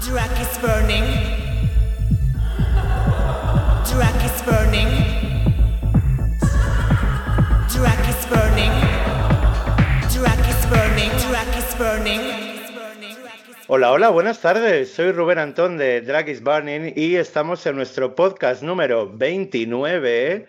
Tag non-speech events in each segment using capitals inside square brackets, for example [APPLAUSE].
Drag is burning. Drag is burning. Drag is burning. Drag is burning. Drag is burning. Hola, hola, buenas tardes. Soy Rubén Antón de Drag is Burning y estamos en nuestro podcast número 29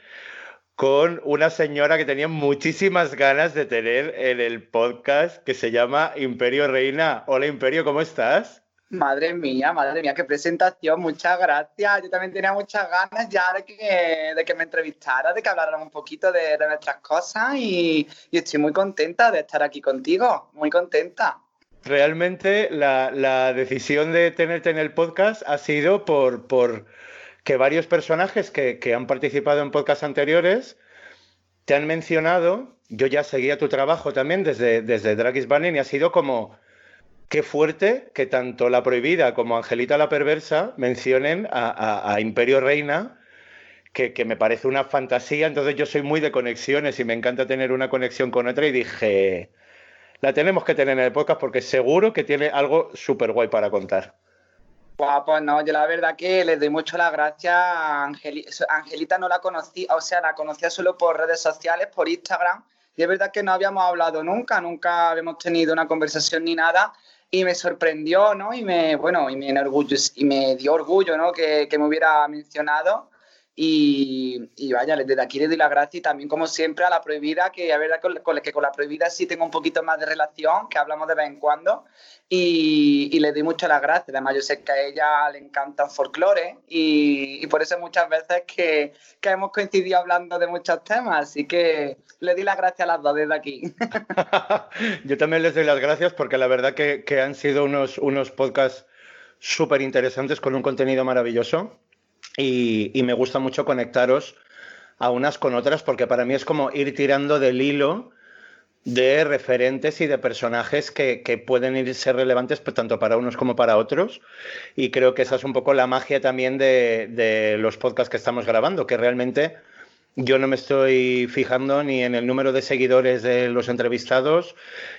con una señora que tenía muchísimas ganas de tener en el podcast que se llama Imperio Reina. Hola Imperio, ¿cómo estás? Madre mía, madre mía, qué presentación, muchas gracias. Yo también tenía muchas ganas ya de que, de que me entrevistara, de que habláramos un poquito de, nuestras cosas y, y, estoy muy contenta de estar aquí contigo, muy contenta. Realmente la, la decisión de tenerte en el podcast ha sido por, por que varios personajes que, que han participado en podcasts anteriores te han mencionado, yo ya seguía tu trabajo también desde, desde Dragis Banning y ha sido como, qué fuerte que tanto La Prohibida como Angelita la Perversa mencionen a, Imperio Reina, que, me parece una fantasía, entonces yo soy muy de conexiones y me encanta tener una conexión con otra y dije, la tenemos que tener en el podcast porque seguro que tiene algo súper guay para contar. Wow, pues no, yo la verdad que le doy mucho las gracias a Angeli Angelita, no la conocí, o sea, la conocía solo por redes sociales, por Instagram, y es verdad que no habíamos hablado nunca, nunca habíamos tenido una conversación ni nada, y me sorprendió, ¿no? Y me, bueno, y me, enorgullo, y me dio orgullo, ¿no? Que, que me hubiera mencionado. Y, y, vaya, desde aquí le doy las gracias y también, como siempre, a la prohibida, que es verdad que con la prohibida sí tengo un poquito más de relación, que hablamos de vez en cuando, y, y le doy mucho las gracias. Además, yo sé que a ella le encanta el folclore y, y, por eso muchas veces que, que, hemos coincidido hablando de muchos temas, así que le doy las gracias a las dos desde aquí. [LAUGHS] yo también les doy las gracias porque la verdad que, que han sido unos, unos podcasts súper interesantes con un contenido maravilloso y, me gusta mucho conectaros a unas con otras porque para mí es como ir tirando del hilo de referentes y de personajes que, que pueden ir ser relevantes pues, tanto para unos como para otros. Y creo que esa es un poco la magia también de, de los podcasts que estamos grabando que realmente yo no me estoy fijando ni en el número de seguidores de los entrevistados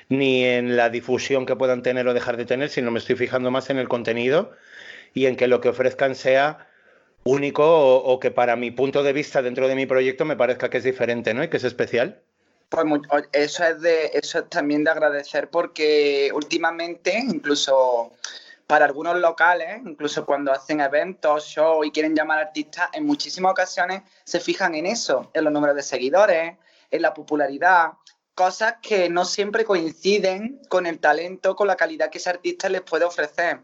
ni en la difusión que puedan tener o dejar de tener sino me estoy fijando más en el contenido y en que lo que ofrezcan sea único o, que para mi punto de vista dentro de mi proyecto me parezca que es diferente, ¿no? Y que es especial. Pues eso es, eso es también de agradecer porque últimamente, incluso para algunos locales, incluso cuando hacen eventos, shows y quieren llamar artistas, en muchísimas ocasiones se fijan en eso, en los números de seguidores, en la popularidad, cosas que no siempre coinciden con el talento, con la calidad que ese artista les puede ofrecer.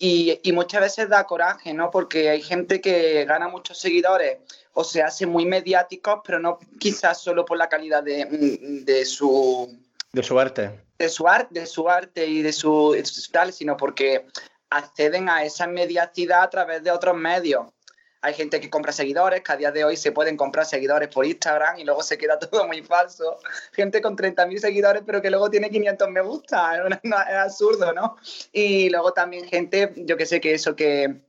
Y, y, muchas veces da coraje, ¿no? Porque hay gente que gana muchos seguidores o se hace muy mediáticos, pero no quizás solo por la calidad de, de su... De su arte. De su, arte de su arte y de su, de su tal, sino porque acceden a esa mediacidad a través de otros medios. Hay gente que compra seguidores, que a día de hoy se pueden comprar seguidores por Instagram y luego se queda [LAUGHS] todo muy falso. Gente con 30.000 seguidores, pero que luego tiene 500 me gusta. Es, absurdo, ¿no? Y luego también gente, yo que sé que eso, que,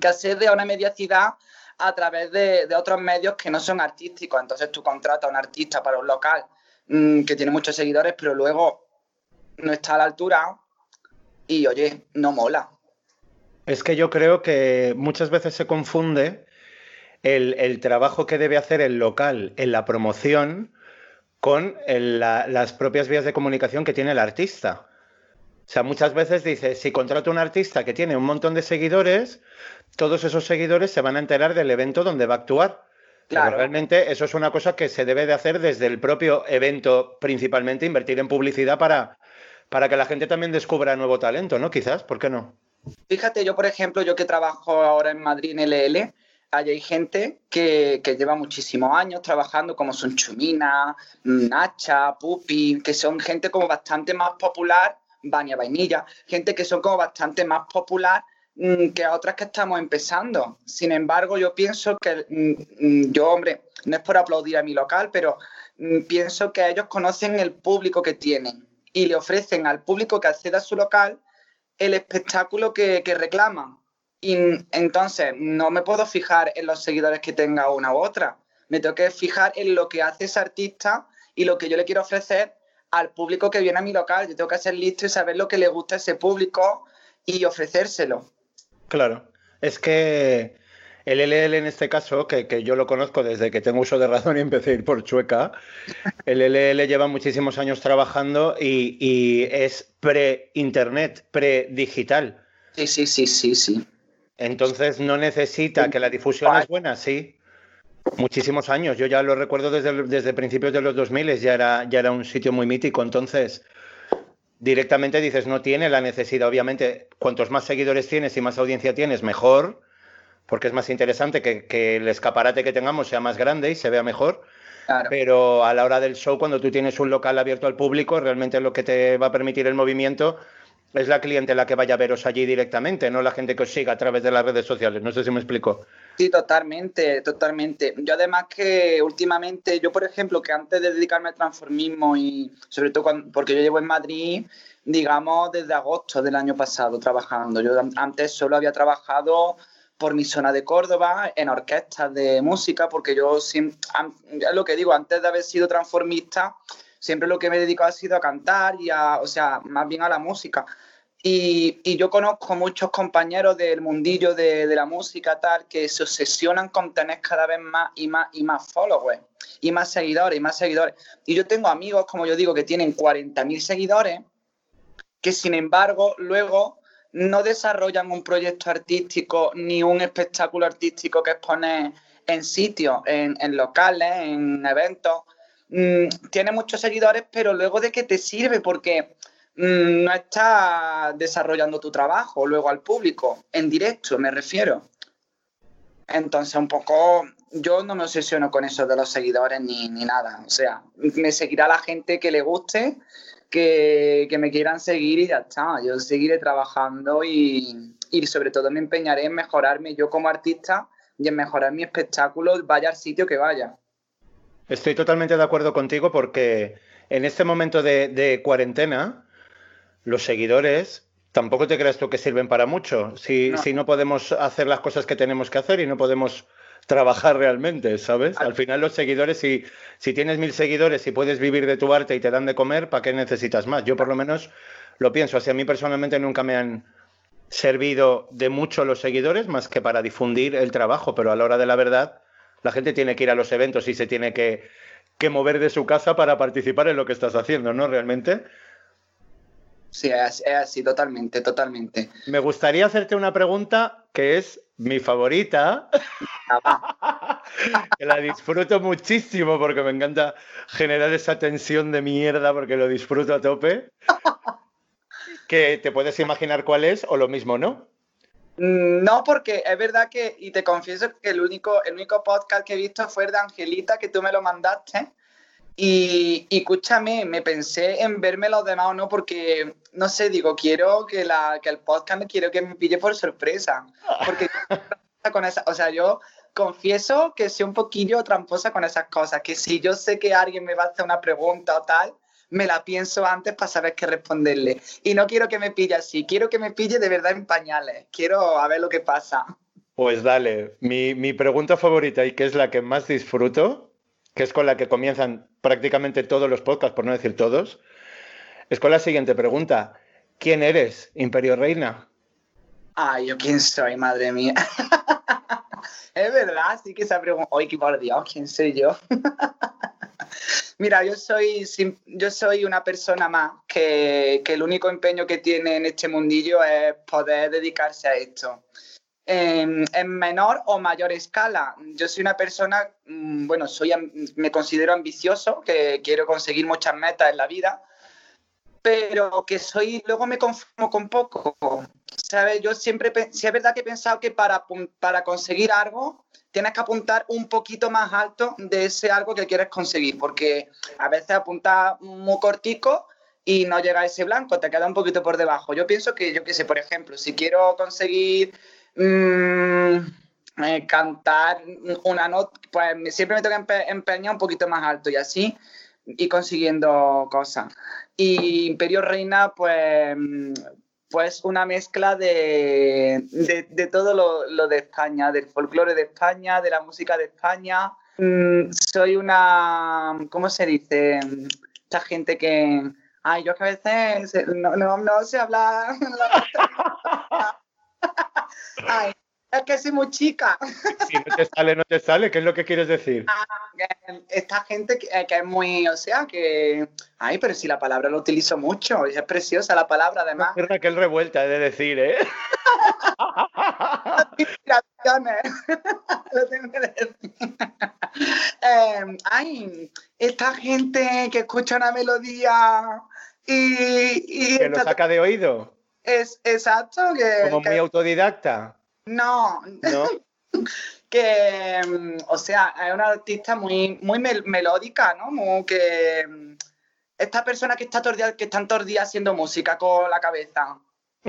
que accede a una mediacidad a través de, otros medios que no son artísticos. Entonces tú contratas a un artista para un local mmm, que tiene muchos seguidores, pero luego no está a la altura y, oye, no mola. Es que yo creo que muchas veces se confunde el, el trabajo que debe hacer el local en la promoción con el, la, las propias vías de comunicación que tiene el artista. O sea, muchas veces dice, si contrato a un artista que tiene un montón de seguidores, todos esos seguidores se van a enterar del evento donde va a actuar. Claro. Pero realmente eso es una cosa que se debe de hacer desde el propio evento, principalmente invertir en publicidad para, para que la gente también descubra nuevo talento, ¿no? Quizás, ¿por qué no? Fíjate, yo por ejemplo, yo que trabajo ahora en Madrid en LL, allí hay gente que, que, lleva muchísimos años trabajando, como son Chumina, Nacha, Pupi, que son gente como bastante más popular, Baña Vainilla, gente que son como bastante más popular mmm, que otras que estamos empezando. Sin embargo, yo pienso que mmm, yo, hombre, no es por aplaudir a mi local, pero pienso que ellos conocen el público que tienen y le ofrecen al público que acceda a su local el espectáculo que, que reclaman. Y entonces no me puedo fijar en los seguidores que tenga una u otra. Me tengo que fijar en lo que hace ese artista y lo que yo le quiero ofrecer al público que viene a mi local. Yo tengo que ser listo y saber lo que le gusta a ese público y ofrecérselo. Claro, es que el LL en este caso, que, que, yo lo conozco desde que tengo uso de razón y empecé a ir por Chueca, el LL lleva muchísimos años trabajando y, y es pre-internet, pre-digital. Sí, sí, sí, sí, sí. Entonces no necesita que la difusión es buena, sí. Muchísimos años. Yo ya lo recuerdo desde, desde principios de los 2000, ya era, ya era un sitio muy mítico. Entonces, directamente dices, no tiene la necesidad. Obviamente, cuantos más seguidores tienes y más audiencia tienes, mejor, porque es más interesante que, que el escaparate que tengamos sea más grande y se vea mejor. Claro. Pero a la hora del show, cuando tú tienes un local abierto al público, realmente lo que te va a permitir el movimiento es la cliente la que vaya a veros allí directamente, no la gente que os siga a través de las redes sociales. No sé si me explico. Sí, totalmente, totalmente. Yo además que últimamente, yo por ejemplo, que antes de dedicarme al transformismo y sobre todo cuando, porque yo llevo en Madrid, digamos, desde agosto del año pasado trabajando. Yo antes solo había trabajado por mi zona de Córdoba en orquestas de música, porque yo siempre, lo que digo, antes de haber sido transformista, siempre lo que me he dedicado ha sido a cantar y a, o sea, más bien a la música. Y, y, yo conozco muchos compañeros del mundillo de, de, la música tal que se obsesionan con tener cada vez más y más y más followers y más seguidores y más seguidores. Y yo tengo amigos, como yo digo, que tienen 40.000 seguidores que sin embargo luego no desarrollan un proyecto artístico ni un espectáculo artístico que exponer en sitios, en, locales, en eventos. Mm, tiene muchos seguidores, pero luego de qué te sirve porque no estás desarrollando tu trabajo luego al público, en directo me refiero. Entonces, un poco, yo no me obsesiono con eso de los seguidores ni, ni nada. O sea, me seguirá la gente que le guste, que, que, me quieran seguir y ya está. Yo seguiré trabajando y, y sobre todo me empeñaré en mejorarme yo como artista y en mejorar mi espectáculo, vaya al sitio que vaya. Estoy totalmente de acuerdo contigo porque en este momento de, de cuarentena, los seguidores tampoco te creas tú que sirven para mucho. Si no. si no podemos hacer las cosas que tenemos que hacer y no podemos trabajar realmente, ¿sabes? Al final los seguidores, si, si tienes mil seguidores y puedes vivir de tu arte y te dan de comer, ¿para qué necesitas más? Yo por lo menos lo pienso. Así a mí personalmente nunca me han servido de mucho los seguidores más que para difundir el trabajo, pero a la hora de la verdad la gente tiene que ir a los eventos y se tiene que, que mover de su casa para participar en lo que estás haciendo, ¿no? Realmente. Sí, es, es, así, totalmente, totalmente. Me gustaría hacerte una pregunta que es mi favorita, [LAUGHS] que la disfruto muchísimo porque me encanta generar esa tensión de mierda porque lo disfruto a tope. que te puedes imaginar cuál es o lo mismo, ¿no? No, porque es verdad que, y te confieso que el único, el único podcast que he visto fue el de Angelita, que tú me lo mandaste. Y, y, escúchame, me pensé en verme los demás o no, porque no sé, digo, quiero que, la, que el podcast me quiero que me pille por sorpresa. Porque con esa, o sea, yo confieso que soy un poquillo tramposa con esas cosas, que si yo sé que alguien me va a hacer una pregunta o tal, me la pienso antes para saber qué responderle. Y no quiero que me pille así, quiero que me pille de verdad en pañales. Quiero a ver lo que pasa. Pues dale, mi, mi pregunta favorita y que es la que más disfruto, que es con la que comienzan prácticamente todos los podcasts, por no decir todos, es con la siguiente pregunta. ¿Quién eres, Imperio Reina? Ay, ¿yo quién soy, madre mía? [LAUGHS] es verdad, sí que se ha preguntado. Ay, qué por Dios, ¿quién soy yo? [LAUGHS] Mira, yo soy, yo soy una persona más que, que, el único empeño que tiene en este mundillo es poder dedicarse a esto. En, en, menor o mayor escala. Yo soy una persona, mm, bueno, soy, me considero ambicioso, que quiero conseguir muchas metas en la vida, pero que soy, luego me conformo con poco. ¿Sabes? Yo siempre, si es verdad que he pensado que para, para conseguir algo tienes que apuntar un poquito más alto de ese algo que quieres conseguir, porque a veces apuntas muy cortico y no llega a ese blanco, te queda un poquito por debajo. Yo pienso que, yo qué sé, por ejemplo, si quiero conseguir mmm, eh, cantar una nota, pues siempre me tengo que empeñar un poquito más alto y así y consiguiendo cosas. Y Imperio Reina, pues, pues una mezcla de, de, de todo lo, lo, de España, del folclore de España, de la música de España. Mm, soy una, ¿cómo se dice? Esta gente que... Ay, yo que a veces no, no, no sé hablar... [LAUGHS] Ay, es que soy muy chica. [LAUGHS] Si no te sale, no te sale, ¿qué es lo que quieres decir? Ah, esta gente que, que es muy, o sea, que... Ay, pero si la palabra lo utilizo mucho, es preciosa la palabra además. Es Raquel revuelta, he de decir, ¿eh? [LAUGHS] Inspiraciones. [LAUGHS] Lo tengo que decir. Eh, ay, esta gente que escucha una melodía y... y Que lo saca de oído, es exacto, que... como que- muy autodidacta, no, ¿no? [LAUGHS] que, mm, o sea, es una artista muy, muy mel- melódica, ¿no? Muy que mm, esta persona que está todo el día, que están todo el día haciendo música con la cabeza. [LAUGHS]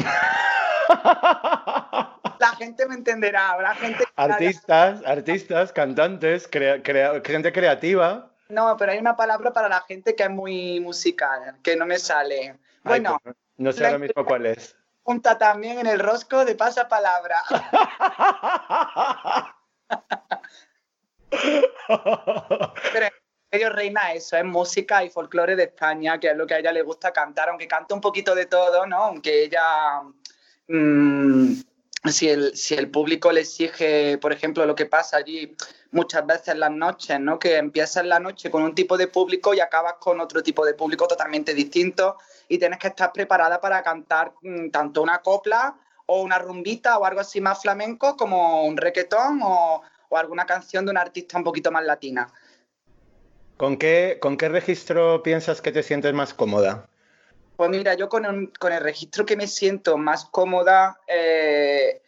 La gente me entenderá, habrá gente Artistas, artistas, cantantes, crea- crea- gente creativa. No, pero hay una palabra para la gente que es muy musical, que no me sale. Ay, Bueno, pues, no sé la- ahora mismo cuál es. [LAUGHS] punta también en el rosco de pasapalabra. [LAUGHS] Pero Imperio Reina eso, es música y folclore de España, que es lo que a ella le gusta cantar, aunque canta un poquito de todo, ¿no? Aunque ella, mm, si, el, si el público le exige, por ejemplo, lo que pasa allí muchas veces en las noches, ¿no? Que empiezas la noche con un tipo de público y acabas con otro tipo de público totalmente distinto y tienes que estar preparada para cantar mm, tanto una copla o una rumbita o algo así más flamenco como un requetón o, o alguna canción de una artista un poquito más latina. ¿Con qué, ¿Con qué registro piensas que te sientes más cómoda? Pues mira, yo con, un- con el registro que me siento más cómoda eh,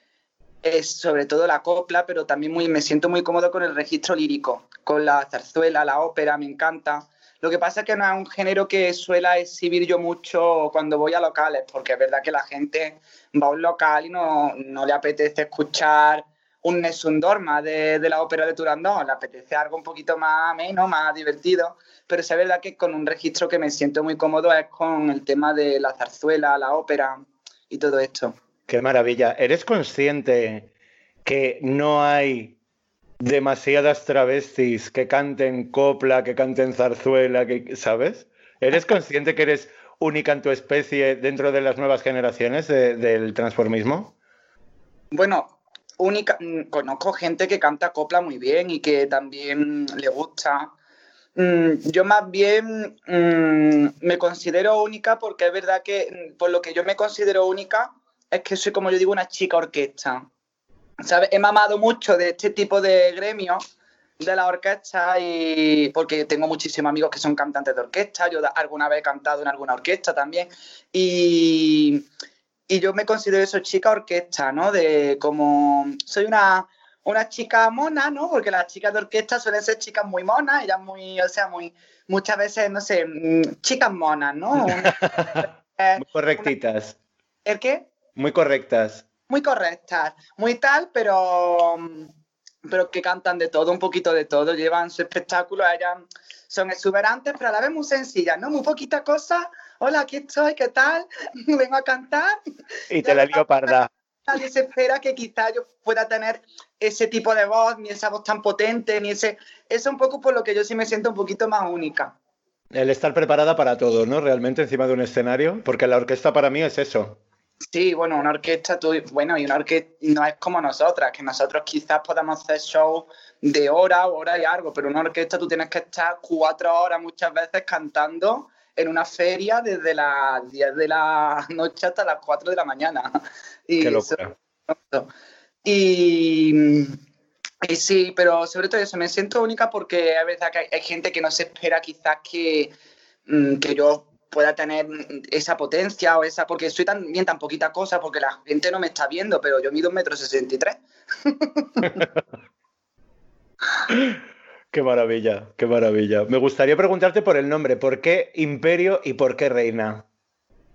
es sobre todo la copla, pero también muy, me siento muy cómodo con el registro lírico, con la zarzuela, la ópera, me encanta. Lo que pasa es que no es un género que suela exhibir yo mucho cuando voy a locales, porque es verdad que la gente va a un local y no, no le apetece escuchar un Nessun Dorma de, de la ópera de Turandot, le apetece algo un poquito más ameno, más divertido, pero es verdad que con un registro que me siento muy cómodo es con el tema de la zarzuela, la ópera y todo esto. Qué maravilla. ¿Eres consciente que no hay demasiadas travestis que canten copla, que canten zarzuela, que, ¿sabes? ¿Eres consciente que eres única en tu especie dentro de las nuevas generaciones de- del transformismo? Bueno, única, mm, conozco gente que canta copla muy bien y que también le gusta. Mm, Yo más bien mm, me considero única porque es verdad que por lo que yo me considero única es que soy, como yo digo, una chica orquesta. ¿Sabes? He mamado mucho de este tipo de gremios de la orquesta y porque tengo muchísimos amigos que son cantantes de orquesta, yo alguna vez he cantado en alguna orquesta también y, y yo me considero eso chica orquesta, ¿no? De como soy una, una chica mona, ¿no? Porque las chicas de orquesta suelen ser chicas muy monas, ellas muy, o sea, muy, muchas veces, no sé, mm, chicas monas, ¿no? [LAUGHS] Eh, Muy correctitas, ¿El qué? Muy correctas. muy correctas, muy tal, pero, pero que cantan de todo, un poquito de todo, llevan su espectáculo, ellas son exuberantes, pero a la vez muy sencillas, ¿no? Muy poquita cosa, hola, aquí estoy, ¿qué tal? [LAUGHS] Vengo a cantar. Y te la lío parda. Nadie se espera que quizá yo pueda tener ese tipo de voz, ni esa voz tan potente, ni ese... Eso es un poco por lo que yo sí me siento un poquito más única. El estar preparada para todo, ¿no? Realmente encima de un escenario, porque la orquesta para mí es eso. Sí, bueno, una orquesta, tú, bueno, y una orquesta no es como nosotras, que nosotros quizás podamos hacer shows de hora o hora y algo, pero una orquesta tú tienes que estar cuatro horas muchas veces cantando en una feria desde las 10 de la noche hasta las 4 de la mañana. Y Qué eso- locura. y, y sí, pero sobre todo eso, me siento única porque es verdad que hay, hay gente que no se espera quizás que, mm, que yo pueda tener esa potencia o esa, porque soy tan bien tan poquita cosa, porque la gente no me está viendo, pero yo mido un metro sesenta y tres. [LAUGHS] Qué maravilla, qué maravilla. Me gustaría preguntarte por el nombre, ¿por qué Imperio y por qué Reina?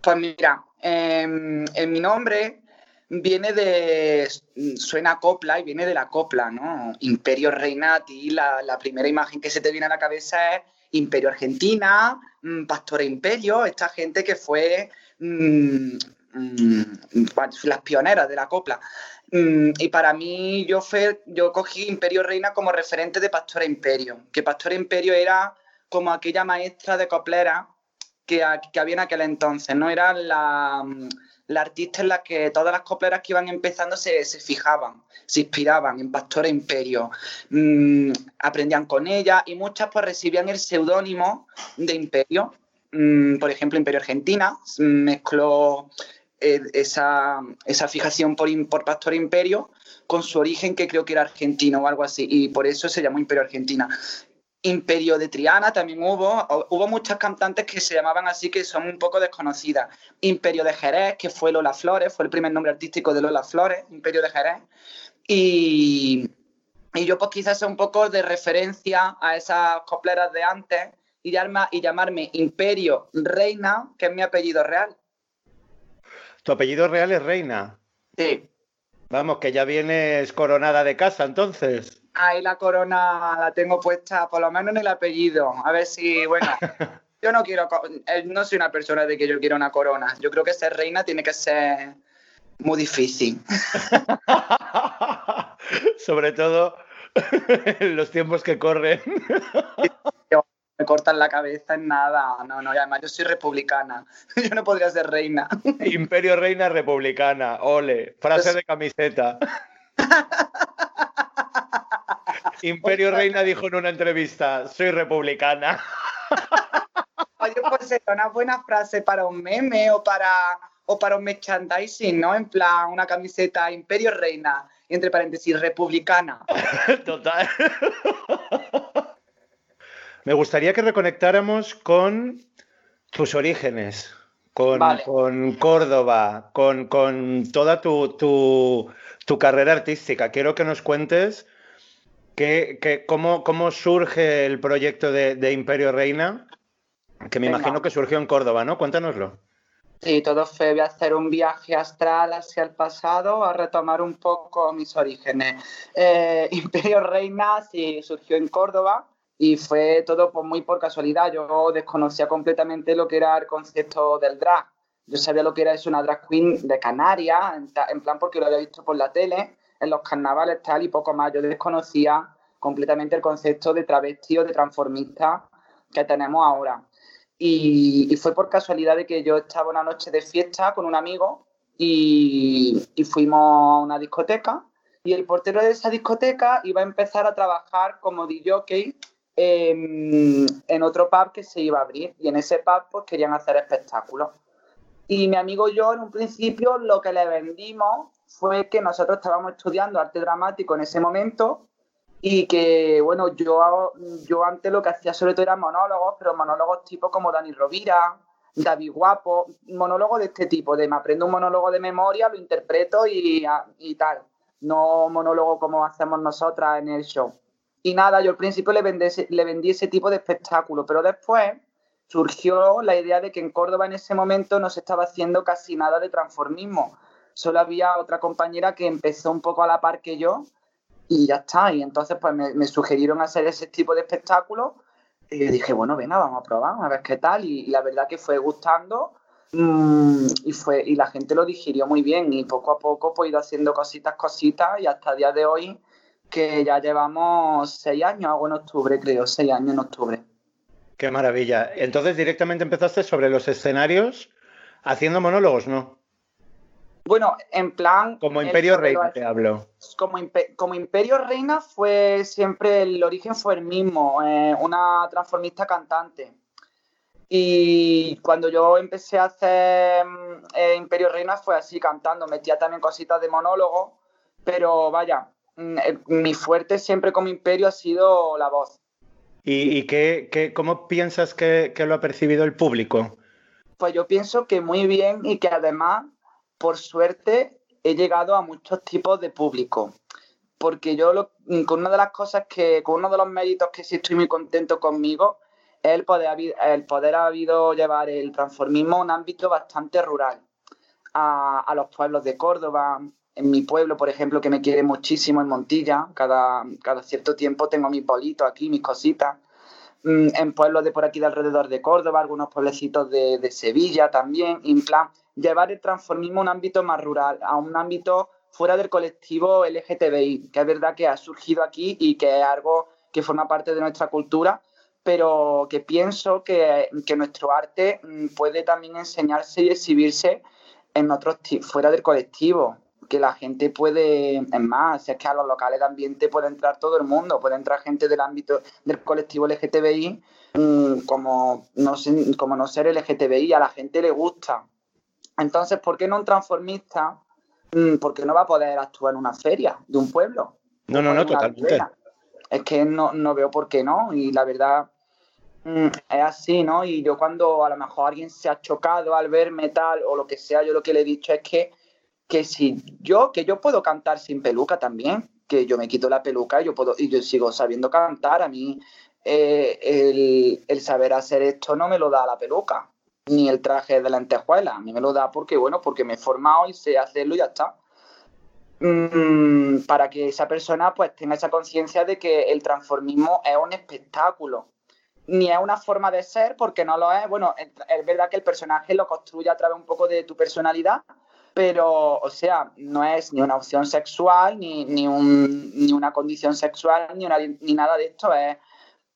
Pues mira, em, en mi nombre viene de, suena a copla y viene de la copla, ¿no? Imperio Reinati, la, la primera imagen que se te viene a la cabeza es Imperio Argentina, mm, Pastora Imperio, esta gente que fue mm, mm, las pioneras de la copla. Y para mí yo, fue, yo cogí Imperio Reina como referente de Pastora Imperio, que Pastora Imperio era como aquella maestra de coplera que, que había en aquel entonces, ¿no? Era la, artista en la que todas las copleras que iban empezando se, fijaban, se inspiraban en Pastora Imperio, mm, aprendían con ella y muchas pues recibían el seudónimo de Imperio. Mm, por ejemplo, Imperio Argentina mezcló eh, esa, fijación por, por Pastora Imperio con su origen que creo que era argentino o algo así, y por eso se llamó Imperio Argentina. Imperio de Triana también hubo, hubo muchas cantantes que se llamaban así que son un poco desconocidas. Imperio de Jerez, que fue Lola Flores, fue el primer nombre artístico de Lola Flores, Imperio de Jerez. Y, y yo pues quizás sea un poco de referencia a esas copleras de antes y, y llamarme Imperio Reina, que es mi apellido real. ¿Tu apellido real es Reina? Sí. Vamos, que ya vienes coronada de casa entonces. Ahí la corona la tengo puesta, por lo menos en el apellido. A ver si, bueno, [LAUGHS] yo no quiero, eh, no soy una persona de que yo quiera una corona. Yo creo que ser reina tiene que ser muy difícil. [LAUGHS] Sobre todo en los tiempos que corren. [LAUGHS] me cortan la cabeza en nada. No, no, además yo soy republicana. Yo no podría ser reina. Imperio reina republicana, ole, frase pues de camiseta. Imperio Reina [LAUGHS] dijo en una entrevista, soy republicana. Oye, pues sería una buena frase para un meme o para, o para un merchandising, ¿no? En plan, una camiseta Imperio Reina, entre paréntesis, republicana. [LAUGHS] Total. [LAUGHS] Me gustaría que reconectáramos con tus orígenes, con, con Córdoba, con, toda tu, tu, carrera artística. Quiero que nos cuentes cómo, cómo, surge el proyecto de, Imperio Reina, que me imagino que surgió en Córdoba, ¿no? Cuéntanoslo. Sí, todo fue a hacer un viaje astral hacia el pasado, a retomar un poco mis orígenes. Eh, [LAUGHS] Imperio Reina sí surgió en Córdoba, y fue todo pues, muy por casualidad. Yo desconocía completamente lo que era el concepto del drag. Yo sabía lo que era es una drag queen de Canarias, en, plan porque lo había visto por la tele, en los carnavales tal y poco más. Yo desconocía completamente el concepto de travesti o de transformista que tenemos ahora. Y, fue por casualidad de que yo estaba una noche de fiesta con un amigo y, y fuimos a una discoteca y el portero de esa discoteca iba a empezar a trabajar como DJ en, otro pub que se iba a abrir y en ese pub pues querían hacer espectáculos. Y mi amigo y yo en un principio lo que le vendimos fue que nosotros estábamos estudiando arte dramático en ese momento y que, bueno, yo, yo antes lo que hacía sobre todo eran monólogos, pero monólogos tipo como Dani Rovira, David Guapo, monólogos de este tipo, de me aprendo un monólogo de memoria, lo interpreto y, y tal, no monólogo como hacemos nosotras en el show. Y nada, yo al principio le vendí, le vendí ese tipo de espectáculo, pero después surgió la idea de que en Córdoba en ese momento no se estaba haciendo casi nada de transformismo. Solo había otra compañera que empezó un poco a la par que yo y ya está. Y entonces pues me, sugirieron hacer ese tipo de espectáculo y dije, bueno, venga, vamos a probar, a ver qué tal. Y, la verdad que fue gustando mm, y, fue, y la gente lo digirió muy bien y poco a poco pues he ido haciendo cositas, cositas y hasta el día de hoy que ya llevamos seis años, hago en octubre, creo, seis años en octubre. Qué maravilla. Entonces directamente empezaste sobre los escenarios haciendo monólogos, ¿no? Bueno, en plan... Como Imperio Reina te hablo. Como, como, Imperio Reina fue siempre, el origen fue el mismo, eh, una transformista cantante. Y cuando yo empecé a hacer eh, Imperio Reina fue así, cantando, metía también cositas de monólogo, pero vaya, Mm, eh, mi fuerte siempre como imperio ha sido la voz. ¿Y, qué, cómo piensas que, lo ha percibido el público? Pues yo pienso que muy bien y que además, por suerte, he llegado a muchos tipos de público. Porque yo, mm, con una de las cosas que, con uno de los méritos que sí estoy muy contento conmigo, es el poder, el poder habido llevar el transformismo a un ámbito bastante rural. A, los pueblos de Córdoba, en mi pueblo, por ejemplo, que me quiere muchísimo en Montilla, cada, cada cierto tiempo tengo mis bolitos aquí, mis cositas. Mm, en pueblos de por aquí de alrededor de Córdoba, algunos pueblecitos de, Sevilla también, en plan, llevar el transformismo a un ámbito más rural, a un ámbito fuera del colectivo LGTBI, que es verdad que ha surgido aquí y que es algo que forma parte de nuestra cultura, pero que pienso que, nuestro arte mm, puede también enseñarse y exhibirse en otros fuera del colectivo, que la gente puede, es más, es que a los locales de ambiente puede entrar todo el mundo, puede entrar gente del ámbito del colectivo LGTBI mm, como, no, como no ser LGTBI, a la gente le gusta. Entonces, ¿por qué no un transformista? Mm, porque no va a poder actuar en una feria de un pueblo. No, no, no, totalmente. Es que no, no veo por qué no, y la verdad mm, es así, ¿no? Y yo cuando a lo mejor alguien se ha chocado al verme tal o lo que sea, yo lo que le he dicho es que que si yo, que yo puedo cantar sin peluca también, que yo me quito la peluca y yo, puedo, y yo sigo sabiendo cantar, a mí eh, el, el, saber hacer esto no me lo da la peluca, ni el traje de lentejuela, a mí me lo da porque, bueno, porque me he formado y sé hacerlo y ya está. Mm, para que esa persona pues tenga esa conciencia de que el transformismo es un espectáculo, ni es una forma de ser porque no lo es. Bueno, es verdad que el personaje lo construye a través un poco de tu personalidad, pero, o sea, no es ni una opción sexual, ni, ni, un, ni una condición sexual, ni, ni nada de esto, es,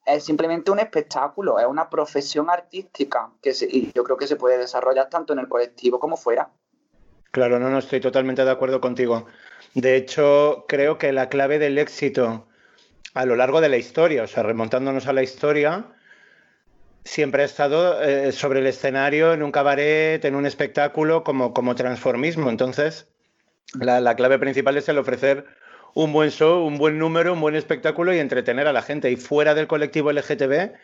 es, simplemente un espectáculo, es una profesión artística que y yo creo que se puede desarrollar tanto en el colectivo como fuera. Claro, no, no estoy totalmente de acuerdo contigo. De hecho, creo que la clave del éxito a lo largo de la historia, o sea, remontándonos a la historia, siempre ha estado eh, sobre el escenario, en un cabaret, en un espectáculo, como, como transformismo. Entonces, la, clave principal es el ofrecer un buen show, un buen número, un buen espectáculo y entretener a la gente. Y fuera del colectivo LGTB,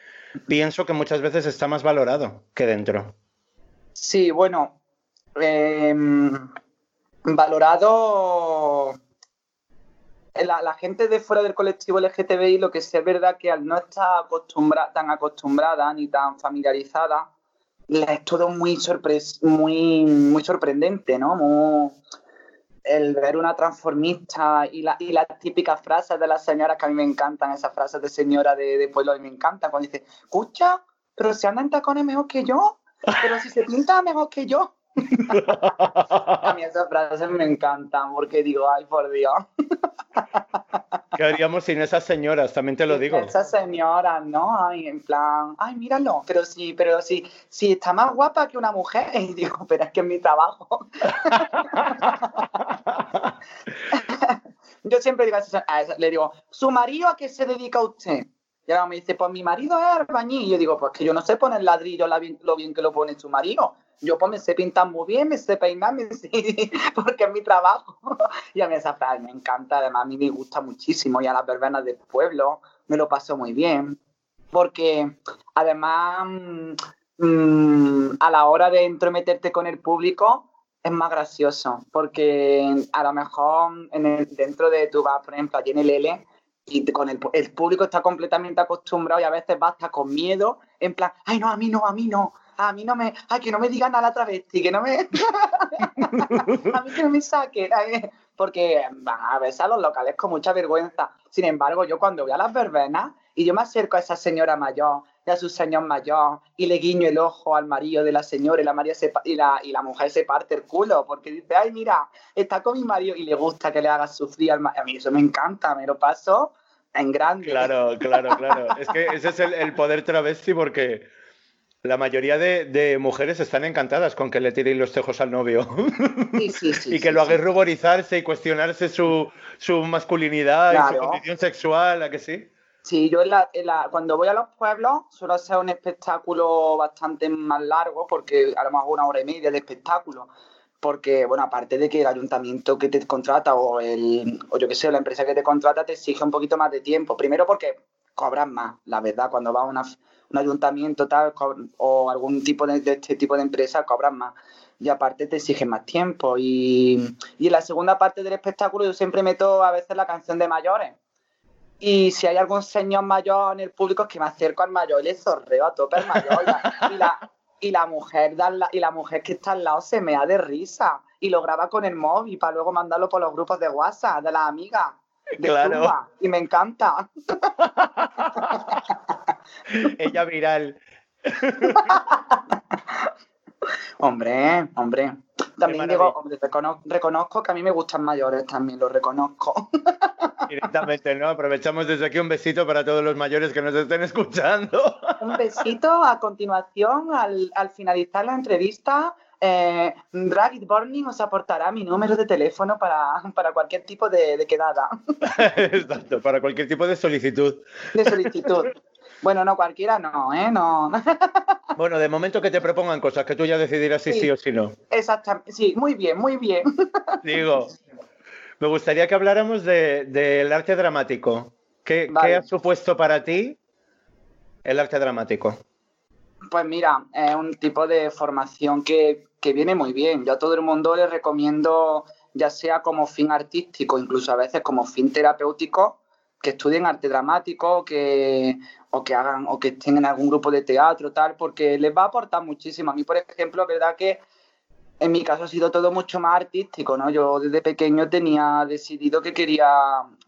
pienso que muchas veces está más valorado que dentro. Sí, bueno, em, valorado la, gente de fuera del colectivo LGTBI lo que sí es verdad que al no estar tan acostumbrada ni tan familiarizada, es todo muy, muy, muy sorprendente, ¿no? El ver una transformista y, la, y las típicas frases de las señoras que a mí me encantan, esas frases de señora de, pueblo, a mí me encantan, cuando dice, escucha, pero si anda en tacones mejor que yo, pero si se pinta mejor que yo. A mí [LAUGHS] esas frases me encantan porque digo, ay, por Dios. [LAUGHS] ¿Qué haríamos sin esas señoras? También te lo digo. Esas señoras, ¿no? Ay, en plan, ay, míralo, pero sí, pero sí, sí, está más guapa que una mujer. [LAUGHS] Y digo, pero es que es mi trabajo. Yo siempre digo a esa, le digo, ¿su marido a qué se dedica usted? Y ahora me dice, pues mi marido es albañil. Y yo digo, pues que yo no sé poner ladrillo lo bien que lo pone su marido yo pues me sé pintar muy bien, me sé peinar, me sé, [LAUGHS] porque es mi trabajo. [LAUGHS] y a mí esa frase me encanta, además a mí me gusta muchísimo y a las verbenas del pueblo me lo paso muy bien, porque además mm, a la hora de entrometerte con el público es más gracioso, porque a lo mejor en el, dentro de tu vas, por ejemplo, allí en el L, y con el, el, público está completamente acostumbrado y a veces basta con miedo, en plan, ay no, a mí no, a mí no, a mí no me, ay, que no me digan nada travesti, que no me, [LAUGHS] a mí que no me saquen, porque a veces a los locales con mucha vergüenza. Sin embargo, yo cuando voy a las verbenas y yo me acerco a esa señora mayor y a su señor mayor y le guiño el ojo al marido de la señora y la, María y la, y la mujer se parte el culo porque dice, ay, mira, está con mi marido y le gusta que le haga sufrir al marido. A mí eso me encanta, me lo paso en grande. Claro, claro, claro. es que ese es el, el poder travesti porque la mayoría de, mujeres están encantadas con que le tiren los tejos al novio. Sí, sí, sí, [LAUGHS] y que lo haga ruborizarse y cuestionarse su, masculinidad y su condición sexual, ¿a que sí? Sí, yo cuando voy a los pueblos suelo hacer un espectáculo bastante más largo, porque a lo mejor una hora y media de espectáculo. Porque, bueno, aparte de que el ayuntamiento que te contrata o, el, o yo qué sé, la empresa que te contrata te exige un poquito más de tiempo. Primero porque cobran más, la verdad, cuando vas a una un ayuntamiento tal o algún tipo de, este tipo de empresa cobran más. Y aparte te exigen más tiempo. Y, en la segunda parte del espectáculo yo siempre meto a veces la canción de mayores. Y si hay algún señor mayor en el público es que me acerco al mayor y le zorreo a tope al mayor. Y la, y la, mujer y la mujer que está al lado se me da de risa y lo graba con el móvil para luego mandarlo por los grupos de WhatsApp de las amigas claro. y me encanta. [LAUGHS] Ella viral. [LAUGHS] hombre, hombre. También digo, hombre, reconozco, que a mí me gustan mayores, también lo reconozco. [LAUGHS] Directamente, ¿no? Aprovechamos desde aquí un besito para todos los mayores que nos estén escuchando. Un besito a continuación, al, al finalizar la entrevista, eh, Ragged Burning os aportará mi número de teléfono para, para cualquier tipo de, de quedada. [LAUGHS] Exacto, para cualquier tipo de solicitud. De solicitud. Bueno, no, cualquiera no, ¿eh? No. [LAUGHS] Bueno, de momento que te propongan cosas que tú ya decidirás si sí, Sí. o si no. Exactamente. Sí, muy bien, muy bien. [LAUGHS] Digo, me gustaría que habláramos de- del arte dramático. ¿Qué, qué Vale. ha supuesto para ti el arte dramático? Pues mira, es un tipo de formación que, que viene muy bien. Yo a todo el mundo le recomiendo, ya sea como fin artístico, incluso a veces como fin terapéutico, que estudien arte dramático que, o que hagan o que estén en algún grupo de teatro, tal, porque les va a aportar muchísimo. A mí, por ejemplo, verdad que en mi caso ha sido todo mucho más artístico, ¿no? Yo desde pequeño tenía decidido que quería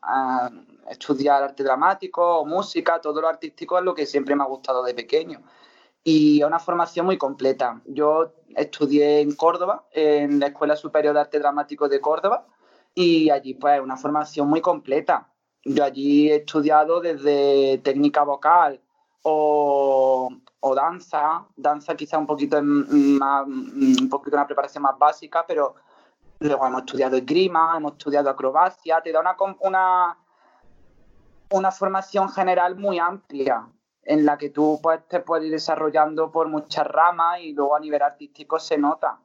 ah, estudiar arte dramático música, todo lo artístico es lo que siempre me ha gustado de pequeño. Y es una formación muy completa. Yo estudié en Córdoba, en la Escuela Superior de Arte Dramático de Córdoba, y allí pues una formación muy completa. Yo allí he estudiado desde técnica vocal o, o danza, danza quizá un poquito en- más, un poquito una preparación más básica, pero luego hemos estudiado esgrima, hemos estudiado acrobacia, te da una, una, una formación general muy amplia en la que tú pues, te puedes ir desarrollando por muchas ramas y luego a nivel artístico se nota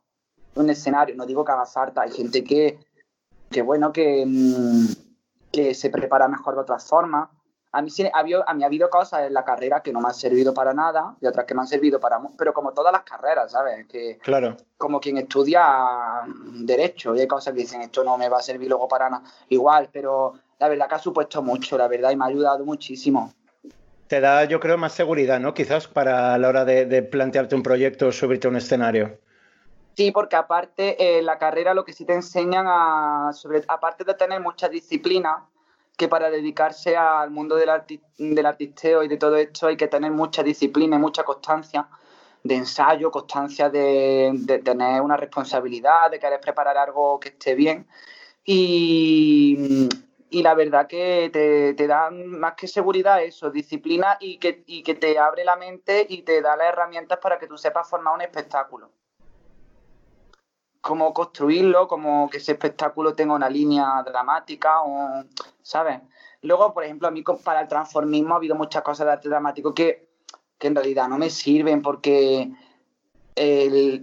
un escenario. No digo que haga falta, hay gente que, que bueno, que, mm, que se prepara mejor de otras formas. A mí, sí, ha habido, a mí ha habido cosas en la carrera que no me han servido para nada y otras que me han servido para... Pero como todas las carreras, ¿sabes? Que, Claro. como quien estudia derecho y hay cosas que dicen esto no me va a servir luego para nada igual pero la verdad que ha supuesto mucho la verdad y me ha ayudado muchísimo Te da, yo creo, más seguridad, ¿no? Quizás para la hora de, de plantearte un proyecto o subirte a un escenario. Sí porque aparte eh, la carrera lo que sí te enseñan a aparte de tener mucha disciplina que para dedicarse al mundo del, arti- del artisteo y de todo esto hay que tener mucha disciplina y mucha constancia de ensayo, constancia de, de tener una responsabilidad, de querer preparar algo que esté bien. Y, y la verdad que te, te dan más que seguridad eso, disciplina y que, y que te abre la mente y te da las herramientas para que tú sepas formar un espectáculo. Cómo construirlo, como que ese espectáculo tenga una línea dramática, ¿sabes? Luego, por ejemplo, a mí para el transformismo ha habido muchas cosas de arte dramático que, que en realidad no me sirven porque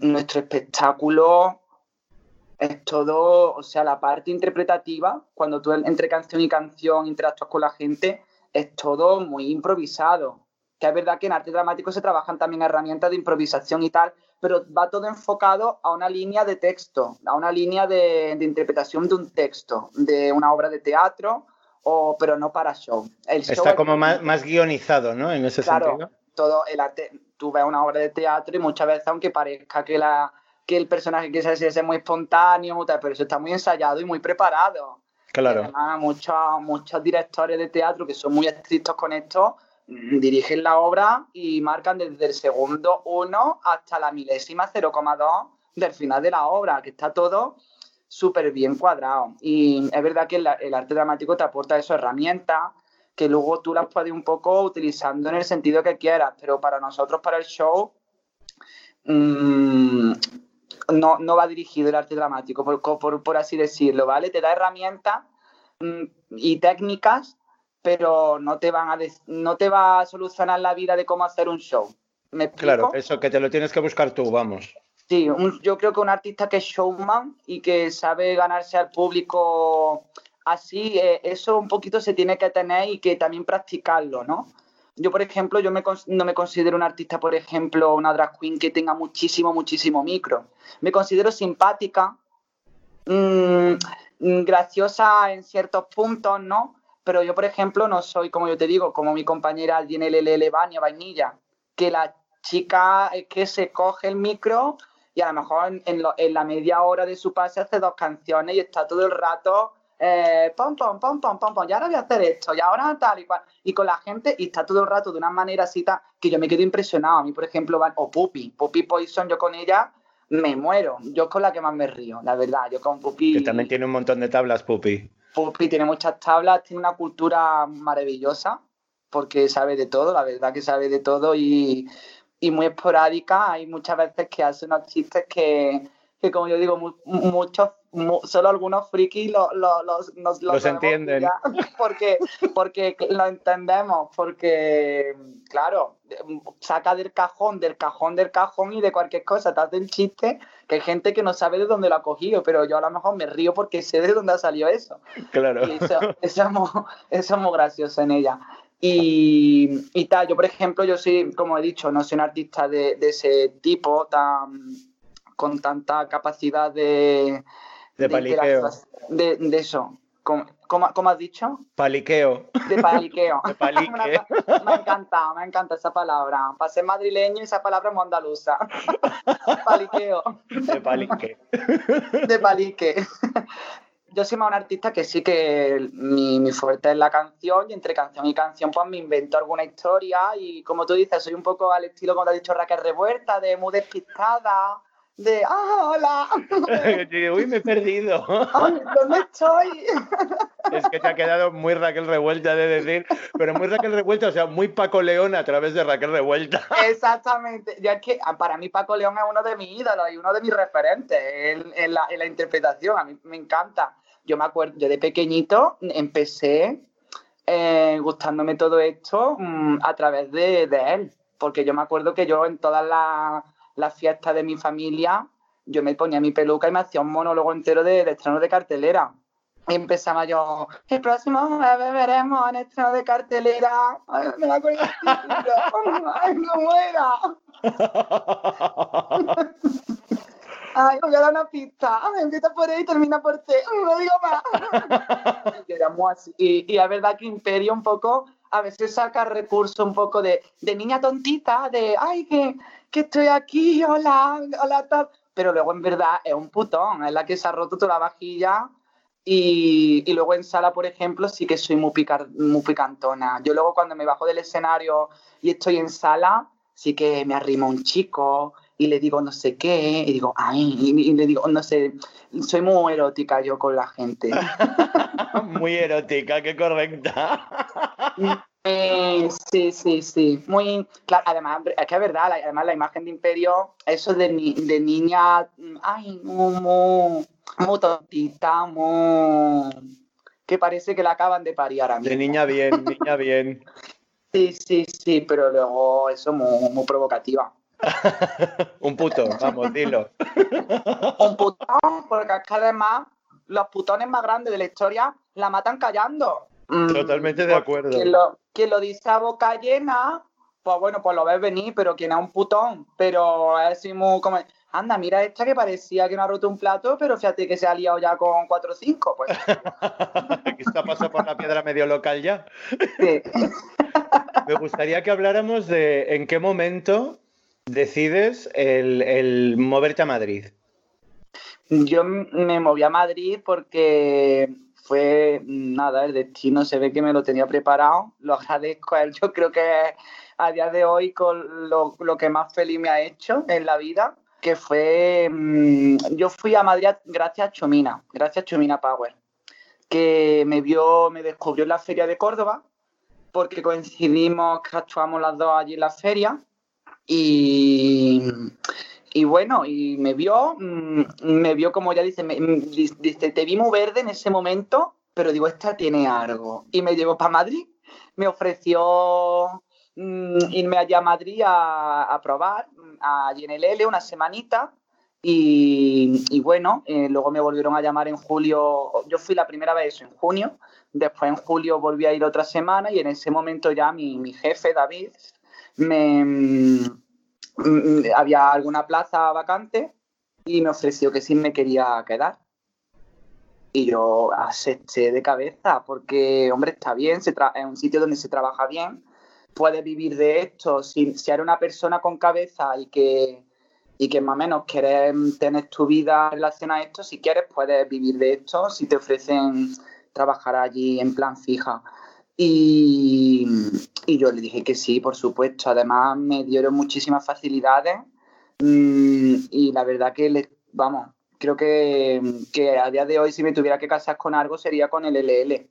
nuestro espectáculo es todo, o sea, la parte interpretativa, cuando tú entre canción y canción interactúas con la gente, es todo muy improvisado. Que es verdad que en arte dramático se trabajan también herramientas de improvisación y tal, pero va todo enfocado a una línea de texto, a una línea de, de interpretación de un texto, de una obra de teatro, o, pero no para show. El show Está es- como más, más guionizado, ¿no? En ese Claro, sentido. todo el arte, tú ves una obra de teatro y muchas veces, aunque parezca que, la, que el personaje que es muy espontáneo, pero eso está muy ensayado y muy preparado. Claro. además, muchos, muchos directores de teatro que son muy estrictos con esto dirigen la obra y marcan desde el segundo 1 hasta la milésima 0,2 del final de la obra, que está todo súper bien cuadrado. Y es verdad que el, arte dramático te aporta eso, herramientas que luego tú las puedes un poco utilizando en el sentido que quieras, pero para nosotros, para el show, mm, no, no va dirigido el arte dramático, por, por, por así decirlo, ¿vale? Te da herramientas mm, y técnicas, pero no te, van a no te va a solucionar la vida de cómo hacer un show. Claro, eso que te lo tienes que buscar tú, vamos. Sí, un- yo creo que un artista que es showman y que sabe ganarse al público así, eh, eso un poquito se tiene que tener y que también practicarlo, ¿no? Yo, por ejemplo, yo me no me considero un artista, por ejemplo, una drag queen que tenga muchísimo, muchísimo micro. Me considero simpática, mm, mm, graciosa en ciertos puntos, ¿no? Pero yo, por ejemplo, no soy, como yo te digo, como mi compañera Jenny LL Vania Vainilla, que la chica es que se coge el micro y a lo mejor en, lo- en la media hora de su pase hace dos canciones y está todo el rato eh, pom, pom, pom, pom, pom, pom, y ahora voy a hacer esto, y ahora tal y cual, y con la gente, y está todo el rato de una manera así que yo me quedo impresionado. A mí, por ejemplo, van- o Puppy, Puppy Poison, yo con ella me muero, yo es con la que más me río, la verdad, yo con Puppy. Que también tiene un montón de tablas, Pupi. Pupi tiene muchas tablas, tiene una cultura maravillosa, porque sabe de todo, la verdad que sabe de todo y, y muy esporádica. Hay muchas veces que hace unos chistes que, que como yo digo, mu- muchos, mu- solo algunos frikis lo, lo- los, nos- Los entienden. [LAUGHS] Porque, porque lo entendemos, porque, claro, saca del cajón, del cajón, del cajón y de cualquier cosa, te hace el chiste que hay gente que no sabe de dónde lo ha cogido, pero yo a lo mejor me río porque sé de dónde ha salido eso. Claro. Y eso, eso es, muy, eso es muy gracioso en ella. Y, y tal, yo por ejemplo, yo soy, como he dicho, no soy un artista de, de ese tipo, tan con tanta capacidad de... De paliqueo. De, de eso. ¿Cómo, cómo- cómo has dicho? Paliqueo. De paliqueo. [LAUGHS] De palique. Una- [LAUGHS] me encanta, me encanta esa palabra. Para ser madrileño, esa palabra es muy andaluza. [LAUGHS] paliqueo De palique. de palique. Yo soy más un artista que sí que mi, mi fuerte es la canción y entre canción y canción pues me invento alguna historia y como tú dices, soy un poco al estilo como te ha dicho Raquel Revuelta, de muy despistada, de ¡ah, hola! [LAUGHS] Uy, me he perdido. [LAUGHS] Ay, ¿Dónde estoy? [LAUGHS] Es que te ha quedado muy Raquel Revuelta de decir, pero muy Raquel Revuelta, o sea, muy Paco León a través de Raquel Revuelta. Exactamente. Ya es que ah, para mí Paco León es uno de mis ídolos y uno de mis referentes en, en la, en la interpretación. A mí me encanta. Yo me acuerdo, yo de pequeñito empecé eh, gustándome todo esto mm, a través de, de él. Porque yo me acuerdo que yo en todas las, las fiestas de mi familia, yo me ponía mi peluca y me hacía un monólogo entero de, de estreno de cartelera. Y empezaba yo, el próximo jueves veremos en estreno de cartelera. Ay, no me acuerdo el título. [LAUGHS] Ay, cómo era. [LAUGHS] Ay, voy a dar una pista. Ay, empieza por E y termina por T. No digo más. Y era muy así. Y, y es verdad que Imperio un poco a veces saca recursos un poco de, de niña tontita, de ay, que, que estoy aquí, hola, hola, tal. Pero luego en verdad es un putón, es la que se ha roto toda la vajilla. Y, y luego en sala, por ejemplo, sí que soy muy, picar, muy picantona. Yo luego cuando me bajo del escenario y estoy en sala, sí que me arrima un chico y le digo no sé qué, y digo, ay, y, le digo, no sé, soy muy erótica yo con la gente. [LAUGHS] Muy erótica, qué correcta. Eh, sí, sí, sí. Muy claro. Además, es que es verdad, la- además la imagen de Imperio, eso de, ni- de niña, ay, muy, muy, muy tontita, muy. que parece que la acaban de parir ahora mismo. De niña bien, niña bien. Sí, sí, sí, pero luego eso muy, muy provocativa. [LAUGHS] Un puto, vamos, dilo. Un putón, porque es que además los putones más grandes de la historia la matan callando. Mm, Totalmente de acuerdo. Quien lo, quien lo dice a boca llena, pues bueno, pues lo ves venir, pero quien es un putón, pero es así muy como, anda, mira esta que parecía que no ha roto un plato, pero fíjate que se ha liado ya con 4 o 5, pues [LAUGHS] está pasando por la piedra medio local ya. sí. [LAUGHS] Me gustaría que habláramos de en qué momento decides el, el moverte a Madrid. Yo me moví a Madrid porque fue nada, el destino se ve que me lo tenía preparado. Lo [LAUGHS] agradezco a él. Yo creo que a día de hoy con lo, lo que más feliz me ha hecho en la vida, que fue mm, yo fui a Madrid gracias a Chomina, gracias a Chomina Power, que me vio, me descubrió en la feria de Córdoba, porque coincidimos que actuamos las dos allí en la feria. Y, y bueno, y me vio, mm, me vio como ya dice, me- mm, di- dice, te vi muy verde en ese momento, pero digo, esta tiene algo. Y me llevó para Madrid, me ofreció mm, irme allá a Madrid a, a probar, allí en una semanita. Y, y bueno, eh, luego me volvieron a llamar en julio, yo fui la primera vez en junio, después en julio volví a ir otra semana y en ese momento ya mi, mi jefe, David, me, mm, había alguna plaza vacante y me ofreció que sí me quería quedar. Y yo acepté de cabeza porque, hombre, está bien, se es un sitio donde se trabaja bien, puedes vivir de esto. Si, si eres una persona con cabeza y que, y que más o menos quieres tener tu vida relacionada a esto, si quieres puedes vivir de esto, si te ofrecen trabajar allí en plan fija. Y, y yo le dije que sí, por supuesto. Además, me dieron muchísimas facilidades. Mm, y la verdad que, vamos, creo que, que a día de hoy, si me tuviera que casar con algo, sería con el LL.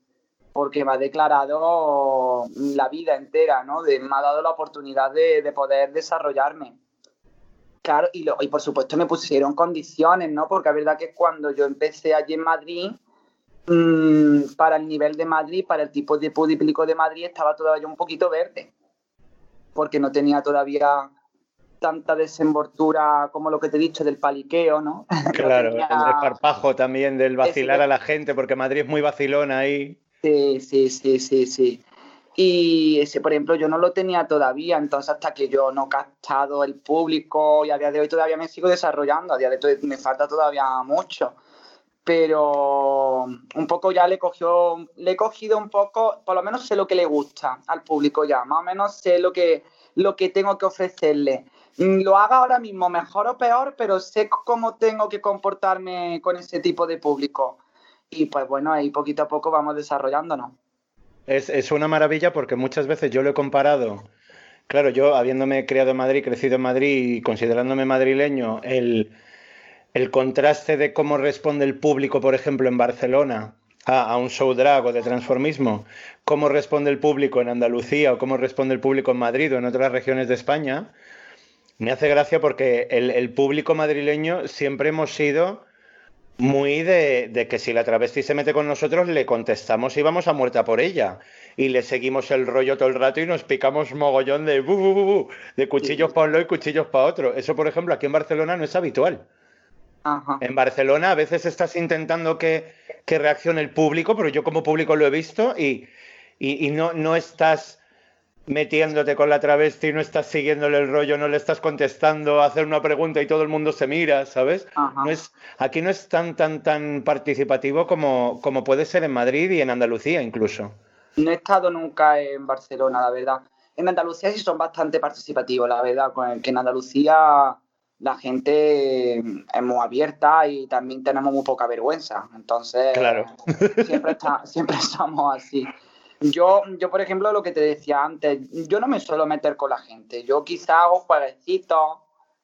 porque me ha declarado la vida entera, ¿no? De, me ha dado la oportunidad de, de poder desarrollarme. Claro, y, lo, y, por supuesto me pusieron condiciones, ¿no? Porque es verdad que cuando yo empecé allí en Madrid, para el nivel de Madrid, para el tipo de público de Madrid, estaba todavía un poquito verde, porque no tenía todavía tanta desenvoltura como lo que te he dicho del paliqueo, ¿no? [LAUGHS] Claro, tenía... el desparpajo también del vacilar a la gente, porque Madrid es muy vacilón ahí. Sí, sí, sí, sí, sí. Y ese, por ejemplo, yo no lo tenía todavía, entonces hasta que yo no he captado el público y a día de hoy todavía me sigo desarrollando, a día de hoy me falta todavía mucho, pero un poco ya le, cogió, le he cogido un poco, por lo menos sé lo que le gusta al público ya, más o menos sé lo que, lo que tengo que ofrecerle. Lo haga ahora mismo mejor o peor, pero sé cómo tengo que comportarme con ese tipo de público. Y pues bueno, ahí poquito a poco vamos desarrollándonos. Es, es, una maravilla porque muchas veces yo lo he comparado, claro, yo habiéndome criado en Madrid, crecido en Madrid y considerándome madrileño, el, el contraste de cómo responde el público, por ejemplo, en Barcelona a, a, un show drag o de transformismo, cómo responde el público en Andalucía o cómo responde el público en Madrid o en otras regiones de España, me hace gracia porque el, el público madrileño siempre hemos sido muy de, de, que si la travesti se mete con nosotros, le contestamos y vamos a muerta por ella. Y le seguimos el rollo todo el rato y nos picamos mogollón de, bu, bu, bu, de cuchillos para un lado y cuchillos para otro. Eso, por ejemplo, aquí en Barcelona no es habitual. Ajá. En Barcelona a veces estás intentando que, que, reaccione el público, pero yo como público lo he visto y, y, y no, no estás metiéndote con la travesti, no estás siguiéndole el rollo, no le estás contestando, hacer una pregunta y todo el mundo se mira, ¿sabes? No es, aquí no es tan, tan, tan participativo como, como puede ser en Madrid y en Andalucía incluso. No he estado nunca en Barcelona, la verdad. En Andalucía sí son bastante participativos, la verdad, que en Andalucía la gente es muy abierta y también tenemos muy poca vergüenza. Entonces, claro. siempre, está, [LAUGHS] siempre somos así. Yo, yo, por ejemplo, lo que te decía antes, yo no me suelo meter con la gente. Yo quizá hago jueguecitos,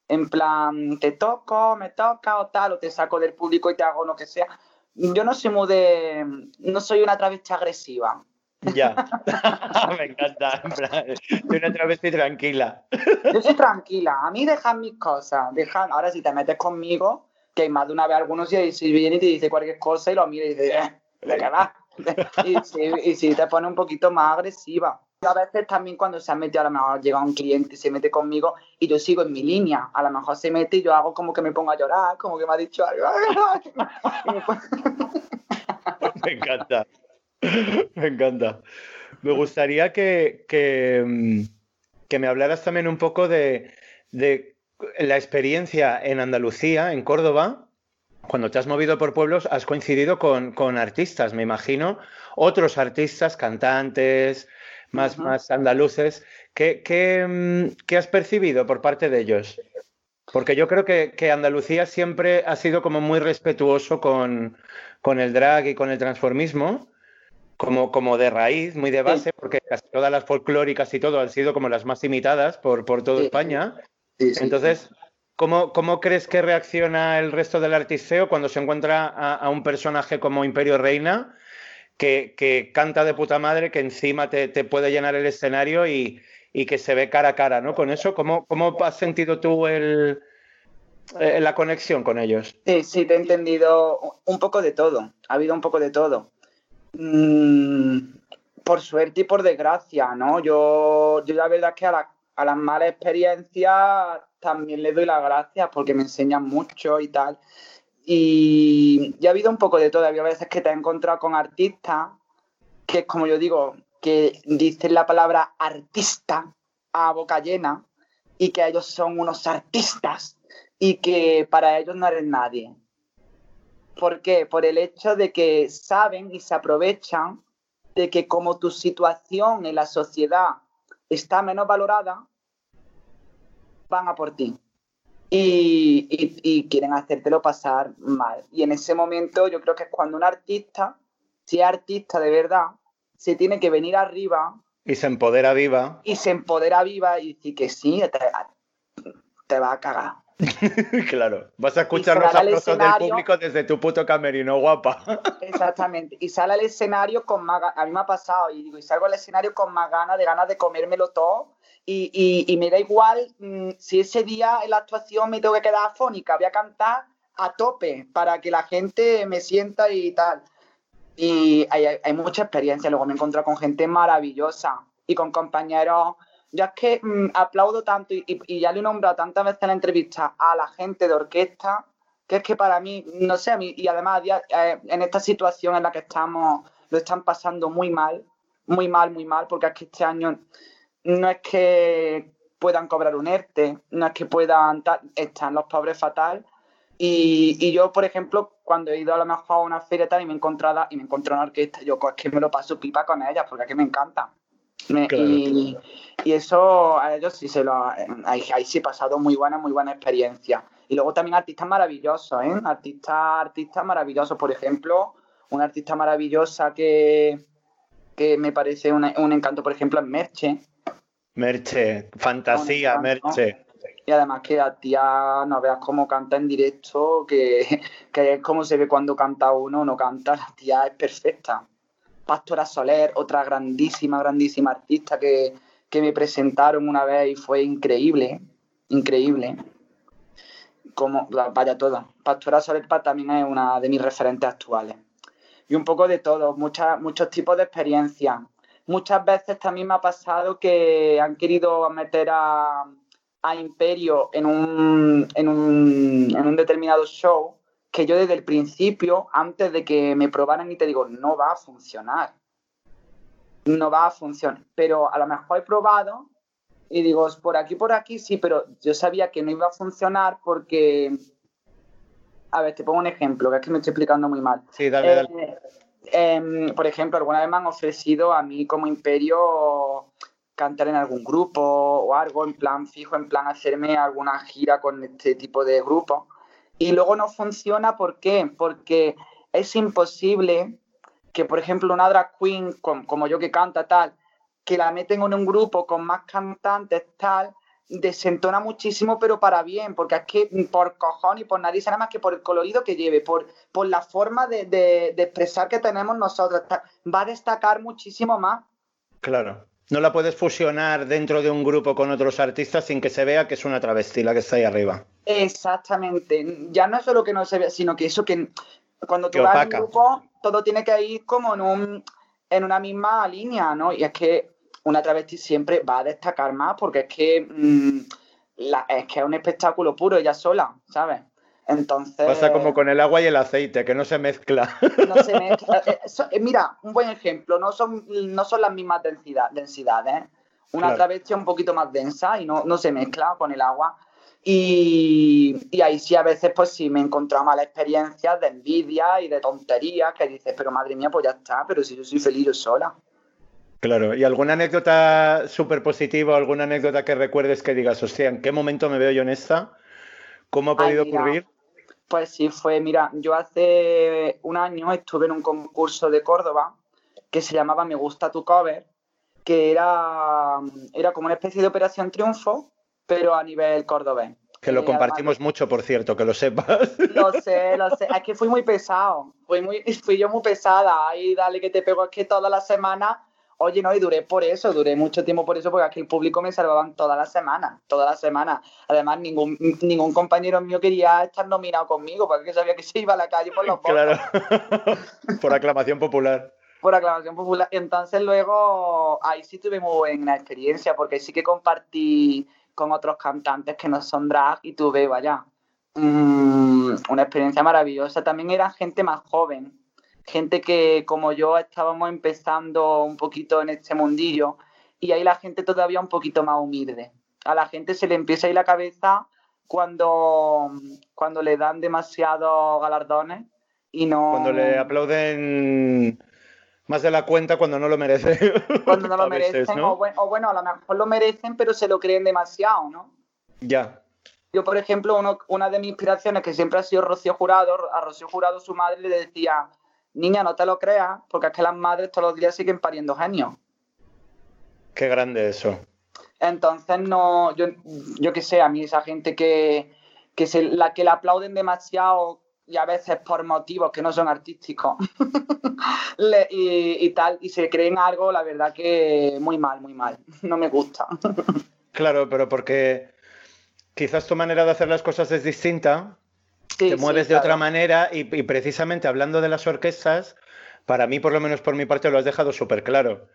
en plan, te toco, me toca o tal, o te saco del público y te hago lo que sea. Yo no soy muy de. No soy una travesti agresiva. Ya. [LAUGHS] me encanta. En plan, soy una travesti tranquila. Yo soy tranquila. A mí dejan mis cosas. Dejan... Ahora, si te metes conmigo, que más de una vez algunos y si viene y te dice cualquier cosa y lo mira y dice, eh, ¿de qué va? [LAUGHS] y, si, y si te pone un poquito más agresiva. A veces también cuando se ha metido, a lo mejor llega un cliente y se mete conmigo y yo sigo en mi línea. A lo mejor se mete y yo hago como que me pongo a llorar, como que me ha dicho algo. [LAUGHS] me encanta. [LAUGHS] Me encanta. Me gustaría que, que, que me hablaras también un poco de, de la experiencia en Andalucía, en Córdoba, cuando te has movido por pueblos, has coincidido con, con artistas, me imagino, otros artistas, cantantes, más, uh -huh. más andaluces. ¿Qué, qué, ¿Qué, has percibido por parte de ellos? Porque yo creo que, que Andalucía siempre ha sido como muy respetuoso con, con, el drag y con el transformismo, como, como de raíz, muy de base, sí. porque casi todas las folclóricas y todo han sido como las más imitadas por, por toda sí. España. Sí, Entonces, ¿Cómo, ¿Cómo, crees que reacciona el resto del artisteo cuando se encuentra a, a un personaje como Imperio Reina, que, que, canta de puta madre, que encima te, te puede llenar el escenario y, y, que se ve cara a cara, ¿no? Con eso, ¿cómo, cómo has sentido tú el, eh, la conexión con ellos? Sí, sí, te he entendido un poco de todo. Ha habido un poco de todo. Mm, por suerte y por desgracia, ¿no? Yo, yo la verdad es que a, la, las malas experiencias también le doy las gracias porque me enseñan mucho y tal. Y, y ha habido un poco de todo. Había veces que te he encontrado con artistas que es como yo digo, que dicen la palabra artista a boca llena y que ellos son unos artistas y que para ellos no eres nadie. ¿Por qué? Por el hecho de que saben y se aprovechan de que como tu situación en la sociedad está menos valorada, van a por ti. Y, y, y, quieren hacértelo pasar mal. Y en ese momento yo creo que es cuando un artista, si es artista de verdad, se tiene que venir arriba. Y se empodera viva. Y se empodera viva y decir que sí, te, te va a cagar. [LAUGHS] claro, vas a escuchar los aplausos del público desde tu puto camerino, guapa. [LAUGHS] Exactamente. Y sale al escenario con más ganas. A mí me ha pasado, y digo, y salgo al escenario con más ganas, de ganas de comérmelo todo. Y, y- y me da igual mm, si ese día en la actuación me tengo que quedar afónica, voy a cantar a tope para que la gente me sienta y tal. Y hay, hay- hay mucha experiencia. Luego me he encontrado con gente maravillosa y con compañeros. Yo es que mm, aplaudo tanto y, ya lo he nombrado tantas veces en la entrevista a la gente de orquesta que es que para mí, no sé, a mí, y además eh, en esta situación en la que estamos, lo están pasando muy mal, muy mal, muy mal, porque es que este año no es que puedan cobrar un ERTE, no es que puedan, están los pobres fatal. Y, yo, por ejemplo, cuando he ido a lo mejor a una feria tal y me he encontrado, y me encontré una orquesta, yo es que me lo paso pipa con ellas, porque es que me encanta. Me- Claro. y, y eso a ellos sí se lo ahí, ahí sí he pasado muy buena, muy buena experiencia. Y luego también artistas maravillosos, ¿eh? Artistas, artistas maravillosos. Por ejemplo, una artista maravillosa que, que me parece una- un encanto, por ejemplo, es Merche. Merche, fantasía. Merche. Y además que la tía, no veas cómo canta en directo, que, [LAUGHS] que es como se ve cuando canta uno, no canta, la tía es perfecta. Pastora Soler, otra grandísima, grandísima artista que, que me presentaron una vez y fue increíble, increíble. Como, vaya todo. Pastora Soler también es una de mis referentes actuales. Y un poco de todo, muchos tipos de experiencias. Muchas veces también me ha pasado que han querido meter a, a Imperio en un, en, un, en un determinado show que yo desde el principio, antes de que me probaran y te digo, no va a funcionar. No va a funcionar. Pero a lo mejor he probado y digo, por aquí, por aquí, sí, pero yo sabía que no iba a funcionar porque... A ver, te pongo un ejemplo, que es que me estoy explicando muy mal. Sí, dale, dale. Eh, em, por ejemplo, alguna vez me han ofrecido a mí como imperio cantar en algún grupo o algo, en plan fijo, en plan hacerme alguna gira con este tipo de grupo. Y luego no funciona, ¿por qué? Porque es imposible que, por ejemplo, una drag queen com- como yo que canta tal, que la meten en un grupo con más cantantes tal, desentona muchísimo, pero para bien, porque es que por cojón y por nariz, nada más que por el colorido que lleve, por, por la forma de, de- de expresar que tenemos nosotros, va a destacar muchísimo más. Claro. No la puedes fusionar dentro de un grupo con otros artistas sin que se vea que es una travesti la que está ahí arriba. Exactamente. Ya no es solo que no se vea, sino que eso que cuando tú vas opaca. un grupo, todo tiene que ir como en, un, en una misma línea, ¿no? Y es que una travesti siempre va a destacar más porque es que, mm, la- es, que es un espectáculo puro ella sola, ¿sabes? Entonces... Pasa como con el agua y el aceite, que no se mezcla. [LAUGHS] no se mezcla. [LAUGHS] Eh, eso- eh, mira, un buen ejemplo, no son, no son las mismas densidad, densidades. Una Claro. travesti es un poquito más densa y no, no se mezcla con el agua. Y, y ahí sí a veces pues sí me he encontrado malas experiencias de envidia y de tonterías que dices, pero madre mía, pues ya está, pero si yo soy feliz yo sola. Claro. ¿Y alguna anécdota súper positiva, alguna anécdota que recuerdes que digas, hostia, ¿en qué momento me veo yo en esta? ¿Cómo ha podido ocurrir? Pues sí, fue, mira, yo hace un año estuve en un concurso de Córdoba que se llamaba Me gusta tu cover, que era, era como una especie de Operación Triunfo, pero a nivel cordobés. Que lo Eh, compartimos mucho, por cierto, que lo sepas. [LAUGHS] Lo sé, lo sé. Es que fui muy pesado. Fui, muy, fui yo muy pesada. Ahí dale que te pego. Es que toda la semana. Oye, no, y duré por eso. Duré mucho tiempo por eso, porque aquí el público me salvaban toda la semana. Toda la semana. Además, ningún, ningún compañero mío quería estar nominado conmigo, porque sabía que se iba a la calle por los claro. [LAUGHS] por aclamación popular. por aclamación popular. Entonces luego ahí sí tuve muy buena experiencia porque sí que compartí con otros cantantes que no son drag y tuve, vaya, mm, una experiencia maravillosa. También era gente más joven, gente que como yo estábamos empezando un poquito en este mundillo y ahí la gente todavía un poquito más humilde. A la gente se le empieza a ir la cabeza cuando, cuando le dan demasiados galardones y no... Cuando le aplauden más de la cuenta cuando no lo merece. [LAUGHS] cuando no lo veces, merecen, ¿no? o, buen- o bueno, a lo mejor lo merecen, pero se lo creen demasiado, ¿no? Ya. Yo, por ejemplo, uno- una de mis inspiraciones, que siempre ha sido Rocío Jurado, a Rocío Jurado su madre le decía, niña, no te lo creas, porque es que las madres todos los días siguen pariendo genios. Qué grande eso. Entonces, no, yo, yo qué sé, a mí esa gente que, que, se, la, que le aplauden demasiado y a veces por motivos que no son artísticos [LAUGHS] Le- y, y tal, y se creen algo, la verdad que muy mal, muy mal. No me gusta. [LAUGHS] Claro, pero porque quizás tu manera de hacer las cosas es distinta, Sí, te sí, mueves de claro. otra manera y, y precisamente hablando de las orquestas, para mí, por lo menos por mi parte, lo has dejado súper claro.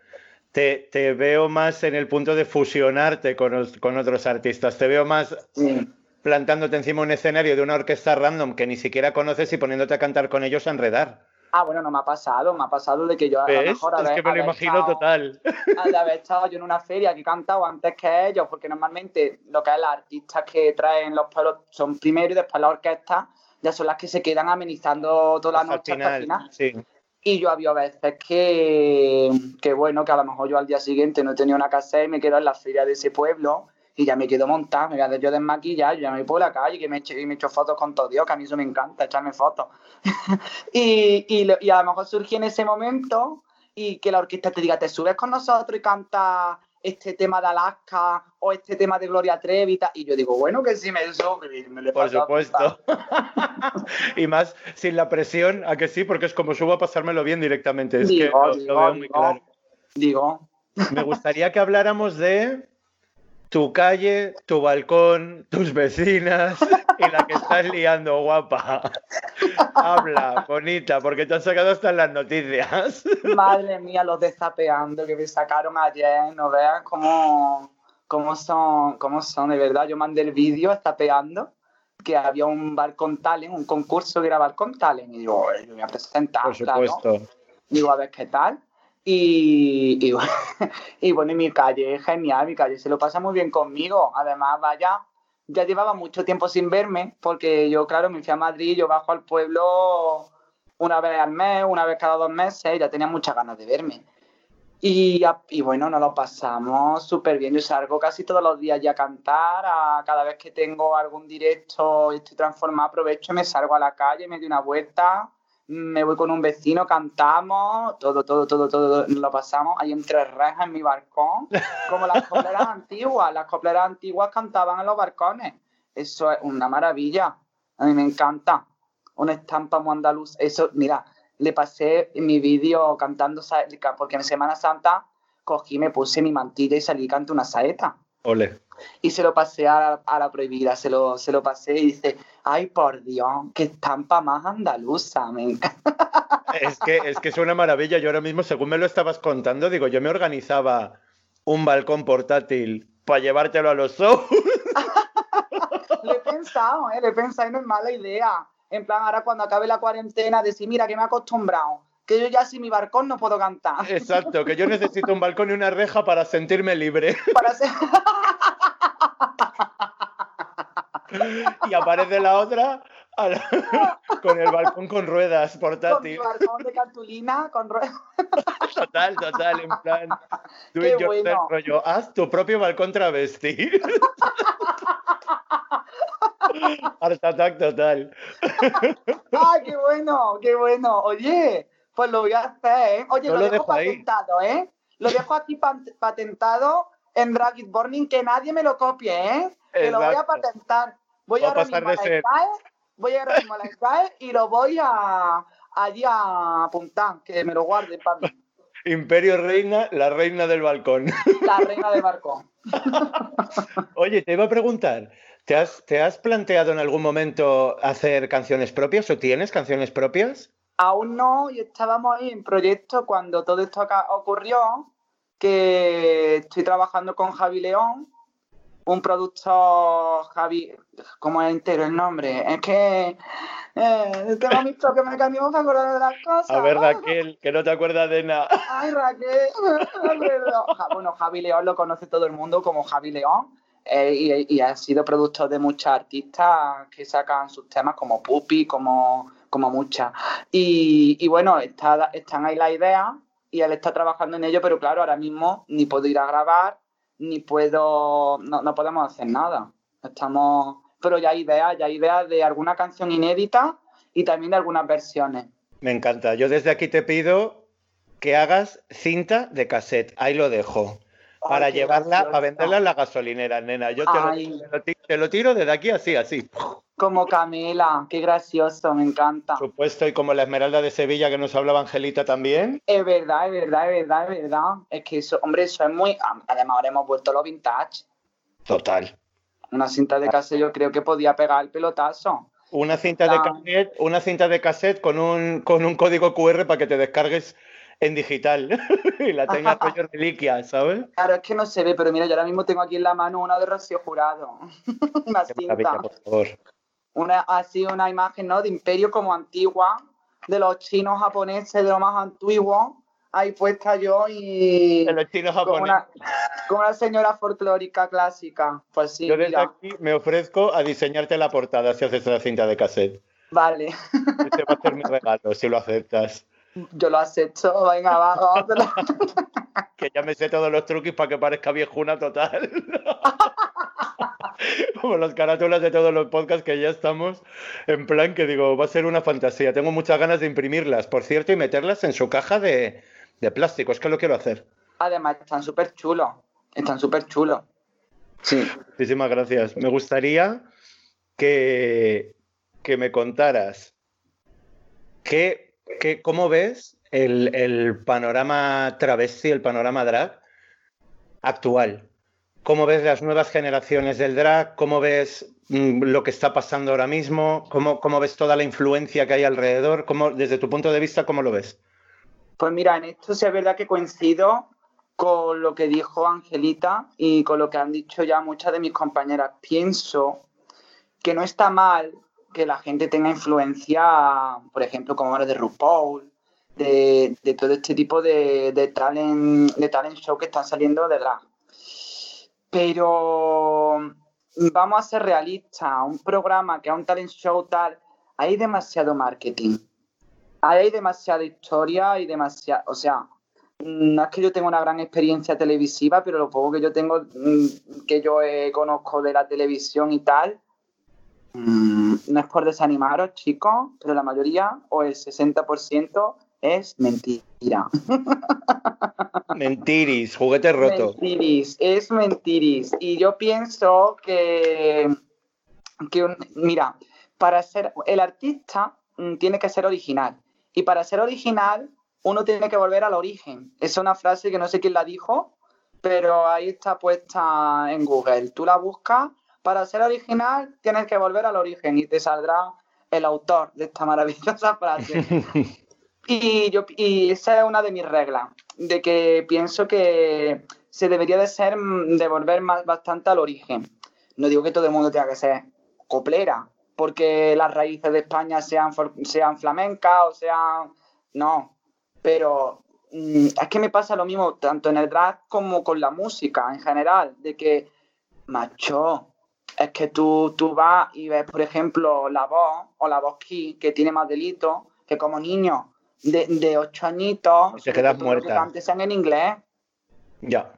Te, te veo más en el punto de fusionarte con, con otros artistas, te veo más Sí. plantándote encima un escenario de una orquesta random que ni siquiera conoces y poniéndote a cantar con ellos a enredar. Ah, bueno, no me ha pasado, me ha pasado de que yo a lo ¿Ves? mejor Es haber- que me lo imagino estado- total. [LAUGHS] haber estado yo en una feria que he cantado antes que ellos, porque normalmente lo que es las artistas que traen los pueblos son primero y después la orquesta, ya son las que se quedan amenizando toda la Hasta el noche hasta el final. sí. Y yo había veces que, que, bueno, que a lo mejor yo al día siguiente no tenía una casa y me quedo en la feria de ese pueblo y ya me quedo montada, me voy a yo desmaquillar, yo ya me voy por la calle que me echo, y me echo fotos con todo Dios, que a mí eso me encanta, echarme fotos. [LAUGHS] y, y, y a lo mejor surge en ese momento y que la orquesta te diga, te subes con nosotros y canta este tema de Alaska o este tema de Gloria Trevi y yo digo, bueno, que si me le Por supuesto. [LAUGHS] y más sin la presión, a que sí, porque es como subo a pasármelo bien directamente. Es que Digo, lo, lo digo, veo muy digo. claro. Digo, Me gustaría que habláramos de tu calle, tu balcón, tus vecinas y la que estás liando, guapa. Habla, bonita, porque te han sacado hasta en las noticias. Madre mía, los desapeando que me sacaron ayer, no veas cómo, cómo son, cómo son, de verdad. Yo mandé el vídeo estapeando que había un balcón talent, un concurso que era balcón talent, y digo, "Oye, yo voy a presentar, Por claro". supuesto. Digo, a ver qué tal. Y, y, [LAUGHS] y bueno, y mi calle es genial, mi calle se lo pasa muy bien conmigo. Además, vaya, ya llevaba mucho tiempo sin verme, porque yo, claro, me fui a Madrid, yo bajo al pueblo una vez al mes, una vez cada dos meses, y ya tenía muchas ganas de verme. Y, y bueno, nos lo pasamos súper bien. Yo salgo casi todos los días ya a cantar. a- cada vez que tengo algún directo y estoy transformada, aprovecho y me salgo a la calle, me doy una vuelta, me voy con un vecino, cantamos, todo, todo, todo, todo lo pasamos ahí entre rejas en mi balcón, como las copleras [LAUGHS] antiguas. Las copleras antiguas cantaban en los balcones. Eso es una maravilla. A mí me encanta. Una estampa muy andaluz. Eso, mira, le pasé mi vídeo cantando, porque en Semana Santa cogí, me puse mi mantilla y salí y canté una saeta. Ole. Y se lo pasé a la, a la prohibida, se lo, se lo pasé y dice, ay por Dios, qué estampa más andaluza, me encanta. [LAUGHS] Es que, es que es una maravilla. Yo ahora mismo, según me lo estabas contando, digo, yo me organizaba un balcón portátil para llevártelo a los [LAUGHS] shows. Lo he pensado, ¿eh? lo he pensado y no es mala idea. En plan, ahora cuando acabe la cuarentena, decir, mira, que me he acostumbrado, que yo ya sin mi balcón no puedo cantar. Exacto, que yo necesito un balcón y una reja para sentirme libre. [LAUGHS] Para ser... Y aparece la otra la- [LAUGHS] con el balcón con ruedas con portátil. balcón de cartulina, con ruedas. Total, total, en plan. [LAUGHS] Do Qué it bueno. rollo, haz tu propio balcón travesti. [LAUGHS] Art attack total. ¡Ay, qué bueno! ¡Qué bueno! Oye, pues lo voy a hacer, ¿eh? Oye, Yo lo, lo dejo patentado, ¿eh? Lo dejo aquí patentado en Drag It Burning, que nadie me lo copie, ¿eh? Que lo voy a Exacto. patentar. Voy a ahora pasar a de ser- voy ahora mismo a la SCAE y lo voy a allí a apuntar, que me lo guarden para mí. [LAUGHS] Imperio Reina, la reina del balcón. [LAUGHS] La reina del barco. [LAUGHS] Oye, te iba a preguntar, ¿te has, ¿te has planteado en algún momento hacer canciones propias o tienes canciones propias? Aún no, y estábamos ahí en proyecto cuando todo esto acá ocurrió, que estoy trabajando con Javi León, un productor, Javi, ¿cómo es entero el nombre? Es que eh, tengo mis propios mecanismos para acordar de las cosas. A ver, Raquel, que no te acuerdas de nada. Ay, Raquel, no [LAUGHS] me Bueno, Javi León lo conoce todo el mundo como Javi León. eh, y, y ha sido productor de muchas artistas que sacan sus temas como Pupi, como, como muchas. Y, y bueno, está, están ahí las ideas y él está trabajando en ello, pero claro, ahora mismo ni puedo ir a grabar, ni puedo, no, no podemos hacer nada. Estamos, pero ya hay ideas, ya hay ideas de alguna canción inédita y también de algunas versiones. Me encanta. Yo desde aquí te pido que hagas cinta de cassette. Ahí lo dejo. Ay, Para llevarla, gracioso. para venderla en la gasolinera, nena. Yo te lo, te lo tiro desde aquí así, así. Como Camila, qué gracioso, me encanta. Por supuesto, y como la Esmeralda de Sevilla que nos hablaba Angelita también. Es verdad, es verdad, es verdad, es verdad. Es que eso, hombre, eso es muy. Además, ahora hemos vuelto a lo vintage. Total. Una cinta de cassette yo creo que podía pegar el pelotazo. Una cinta de Ah. cassette, una cinta de cassette con un, con un código QR para que te descargues en digital [LAUGHS] y la tengas [LAUGHS] rollo reliquia, ¿sabes? Claro, es que no se ve, pero mira, yo ahora mismo tengo aquí en la mano una de Rocío Jurado. [LAUGHS] una Qué cinta. por favor. Una, así una imagen, ¿no? De imperio como antigua, de los chinos japoneses, de lo más antiguo. Ahí puesta yo y. De los chinos Como japoneses. una, como una señora folclórica clásica. Pues sí, Yo desde mira. aquí me ofrezco a diseñarte la portada si haces la cinta de cassette. Vale, Este va a ser mi regalo, si lo aceptas. yo lo acepto. Venga, va, vamos. [LAUGHS] Que ya me sé todos los truquis para que parezca viejuna total. [LAUGHS] Como las carátulas de todos los podcasts que ya estamos en plan que digo, va a ser una fantasía. Tengo muchas ganas de imprimirlas, por cierto, y meterlas en su caja de, de plástico. Es que lo quiero hacer. Además, están súper chulos. Están súper chulos. Sí. Muchísimas gracias. Me gustaría que, que me contaras qué, qué- cómo ves el, el panorama travesti, el panorama drag actual. ¿Cómo ves las nuevas generaciones del drag? ¿Cómo ves mm, lo que está pasando ahora mismo? ¿Cómo, cómo ves toda la influencia que hay alrededor? ¿Cómo, desde tu punto de vista, ¿cómo lo ves? Pues mira, en esto sí es verdad que coincido con lo que dijo Angelita y con lo que han dicho ya muchas de mis compañeras. Pienso que no está mal que la gente tenga influencia, por ejemplo, como ahora de RuPaul, de, de todo este tipo de, de talent, de talent show que están saliendo de drag. Pero vamos a ser realistas, un programa que es un talent show tal, hay demasiado marketing. Hay demasiada historia y demasiada, o sea, mm, no es que yo tenga una gran experiencia televisiva, pero lo poco que yo tengo, mm, que yo eh, conozco de la televisión y tal, mm, no es por desanimaros, chicos, pero la mayoría o el 60% es mentira. Mentiris, juguete roto. Mentiris, es mentiris. Y yo pienso que, que un- mira, para ser el artista mm, tiene que ser original. Y para ser original, uno tiene que volver al origen. Es una frase que no sé quién la dijo, pero ahí está puesta en Google. Tú la buscas, para ser original tienes que volver al origen y te saldrá el autor de esta maravillosa frase. [LAUGHS] Y, yo, y esa es una de mis reglas, de que pienso que se debería de ser, mm, de volver más, bastante al origen. No digo que todo el mundo tenga que ser coplera, porque las raíces de España sean, sean flamencas o sean... No, pero mm, es que me pasa lo mismo tanto en el drag como con la música en general, de que, macho, es que tú, tú vas y ves, por ejemplo, la voz o la voz key, que tiene más delito, que como niño de, de ocho añitos, te quedas todo que muerta. canten sean en inglés, Ya.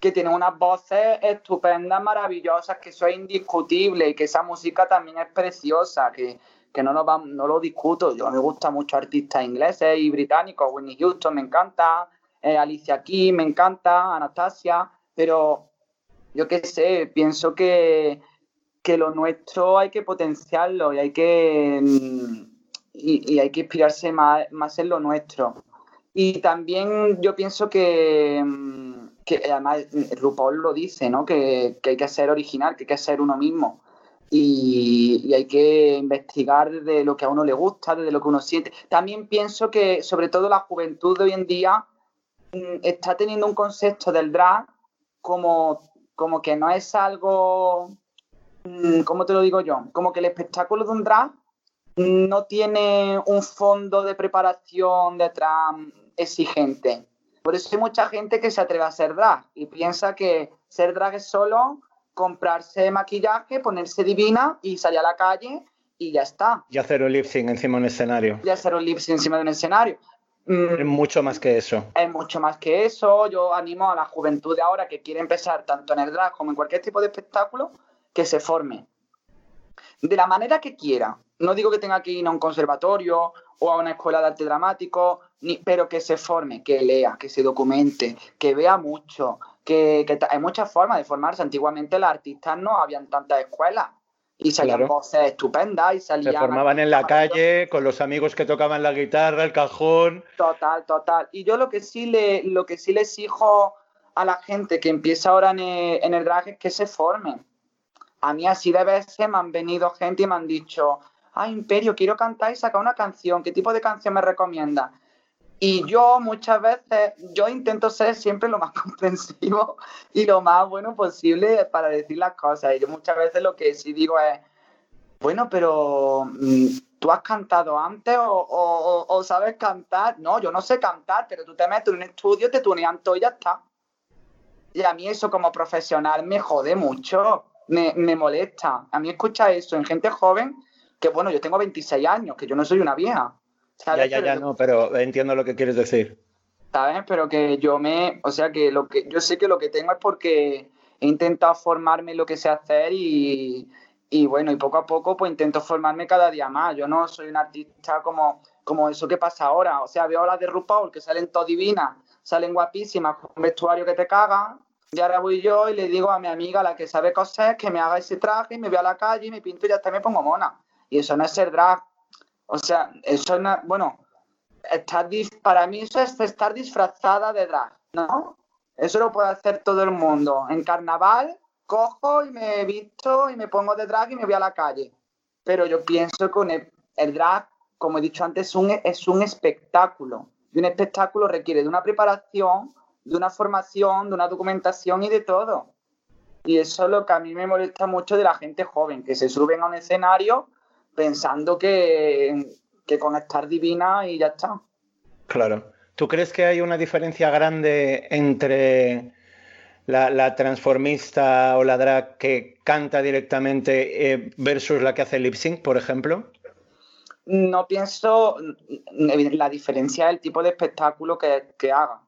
que tienen unas voces estupendas, maravillosas, que eso es indiscutible y que esa música también es preciosa, que, que no, lo no lo discuto. Yo me gusta mucho artistas ingleses y británicos, Whitney Houston me encanta, eh, Alicia Keys me encanta, Anastasia, pero yo qué sé, pienso que, que lo nuestro hay que potenciarlo y hay que, mm, y, hay que inspirarse más, en lo nuestro. Y también yo pienso que, mm, que además RuPaul lo dice, ¿no? Que, que hay que ser original, que hay que ser uno mismo. Y, hay que investigar desde lo que a uno le gusta, desde lo que uno siente. También pienso que, sobre todo, la juventud de hoy en día mm, está teniendo un concepto del drag como, como que no es algo, mm, ¿cómo te lo digo yo? Como que el espectáculo de un drag no tiene un fondo de preparación detrás exigente. Por eso hay mucha gente que se atreve a ser drag y piensa que ser drag es solo comprarse maquillaje, ponerse divina y salir a la calle y ya está. Y hacer un lip sync encima de un escenario. Y hacer un lip sync encima de un escenario. Mm, Es mucho más que eso. es mucho más que eso. Yo animo a la juventud de ahora que quiere empezar tanto en el drag como en cualquier tipo de espectáculo que se forme. De la manera que quiera. No digo que tenga que ir a un conservatorio o a una escuela de arte dramático, ni, pero que se forme, que lea, que se documente, que vea mucho. Que, hay muchas formas de formarse. Antiguamente las artistas no habían tantas escuelas. y salían Claro. voces estupendas y Se salían... formaban en la calle con los amigos que tocaban la guitarra, el cajón. Total, total. Y yo lo que sí le, lo que sí le exijo a la gente que empieza ahora en el, en el drag es que se formen. A mí así de veces me han venido gente y me han dicho, ah, Imperio, quiero cantar y sacar una canción, ¿qué tipo de canción me recomienda? Y yo muchas veces, yo intento ser siempre lo más [LAUGHS] comprensivo y lo más bueno posible para decir las cosas. Y yo muchas veces lo que sí digo es, bueno, pero mm, ¿tú has cantado antes o, o- sabes cantar? No, yo no sé cantar, pero tú te metes en un estudio, te tunean todo y ya está. Y a mí eso como profesional me jode mucho, me, me molesta. A mí escuchar eso en gente joven, que bueno, yo tengo 26 años, que yo no soy una vieja. Ya, ¿sabes? ya, Pero ya, yo- no, pero entiendo lo que quieres decir. ¿sabes? Pero que yo me, o sea, que lo que yo sé que lo que tengo es porque he intentado formarme en lo que sé hacer y, y bueno, y poco a poco pues intento formarme cada día más. Yo no soy un artista como, como eso que pasa ahora. O sea, veo las de RuPaul que salen todo divinas, salen guapísimas, con un vestuario que te caga. Y ahora voy yo y le digo a mi amiga, la que sabe coser, que me haga ese traje y me voy a la calle y me pinto y ya está, me pongo mona. Y eso no es ser drag. O sea, eso no, bueno, estar para mí eso es estar disfrazada de drag, ¿no? Eso lo puede hacer todo el mundo. En carnaval cojo y me visto y me pongo de drag y me voy a la calle. Pero yo pienso que el, el drag, como he dicho antes, es un, es un espectáculo. Y un espectáculo requiere de una preparación, de una formación, de una documentación y de todo. Y eso es lo que a mí me molesta mucho de la gente joven, que se suben a un escenario pensando que, que con estar divina y ya está. Claro. ¿Tú crees que hay una diferencia grande entre la, la transformista o la drag que canta directamente eh, versus la que hace lip sync, por ejemplo? No pienso en la diferencia del tipo de espectáculo que, que haga.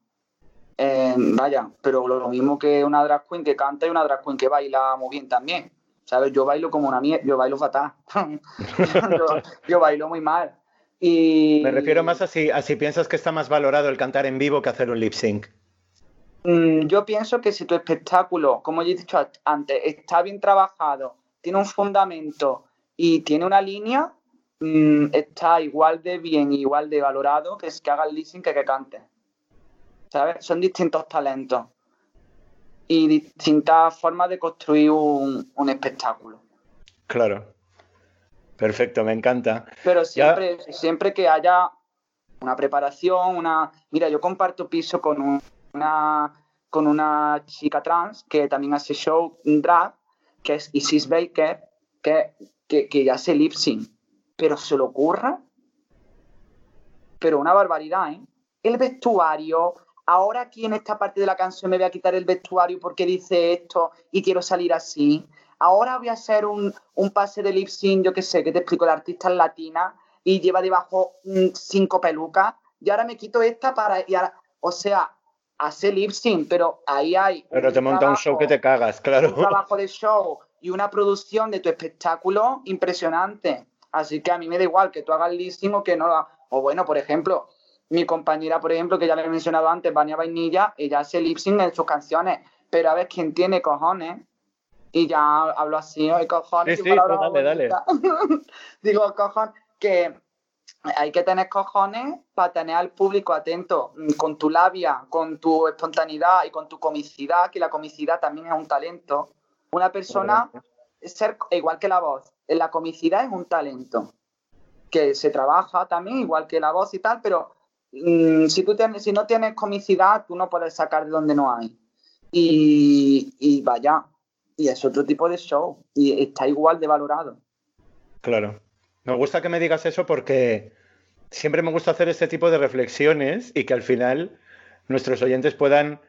Eh, vaya, pero lo mismo que una drag queen que canta y una drag queen que baila muy bien también. ¿Sabes? Yo bailo como una mierda, yo bailo fatal. [LAUGHS] yo, yo bailo muy mal. Y Me refiero más a si, a si piensas que está más valorado el cantar en vivo que hacer un lip sync. Mm, Yo pienso que si tu espectáculo, como ya he dicho antes, está bien trabajado, tiene un fundamento y tiene una línea, mm, está igual de bien y igual de valorado que es que haga el lip sync que que cante. ¿Sabes? Son distintos talentos y distintas formas de construir un, un espectáculo. Claro. Perfecto, me encanta. Pero Ya. siempre, siempre que haya una preparación, una... Mira, yo comparto piso con un- una, con una chica trans que también hace show drag, que es Isis Baker, que, que, que ya hace lip sync. Pero se le ocurra, pero una barbaridad, ¿eh? El vestuario, ahora aquí en esta parte de la canción me voy a quitar el vestuario porque dice esto y quiero salir así. Ahora voy a hacer un, un pase de lip sync, yo qué sé, que te explico, la artista es latina y lleva debajo mm, cinco pelucas y ahora me quito esta para... Y ahora, o sea, hace lip sync, pero ahí hay... Pero te monta un show que te cagas, claro. un trabajo de show y una producción de tu espectáculo impresionante. Así que a mí me da igual que tú hagas lip sync o que no. O bueno, por ejemplo, mi compañera, por ejemplo, que ya le he mencionado antes, Vania Vainilla, ella hace lip sync en sus canciones. Pero a ver quién tiene cojones. Y ya hablo así, hay cojones. Sí, sí, no, dale, bonita. [LAUGHS] Digo, cojones, que hay que tener cojones para tener al público atento mm, con tu labia, con tu espontaneidad y con tu comicidad, que la comicidad también es un talento. Una persona, ser igual que la voz, la comicidad es un talento que se trabaja también igual que la voz y tal, pero mm, si, tú tienes, si no tienes comicidad, tú no puedes sacar de donde no hay. Y, y vaya, y es otro tipo de show y está igual de valorado. Claro. Me gusta que me digas eso porque siempre me gusta hacer este tipo de reflexiones y que al final nuestros oyentes puedan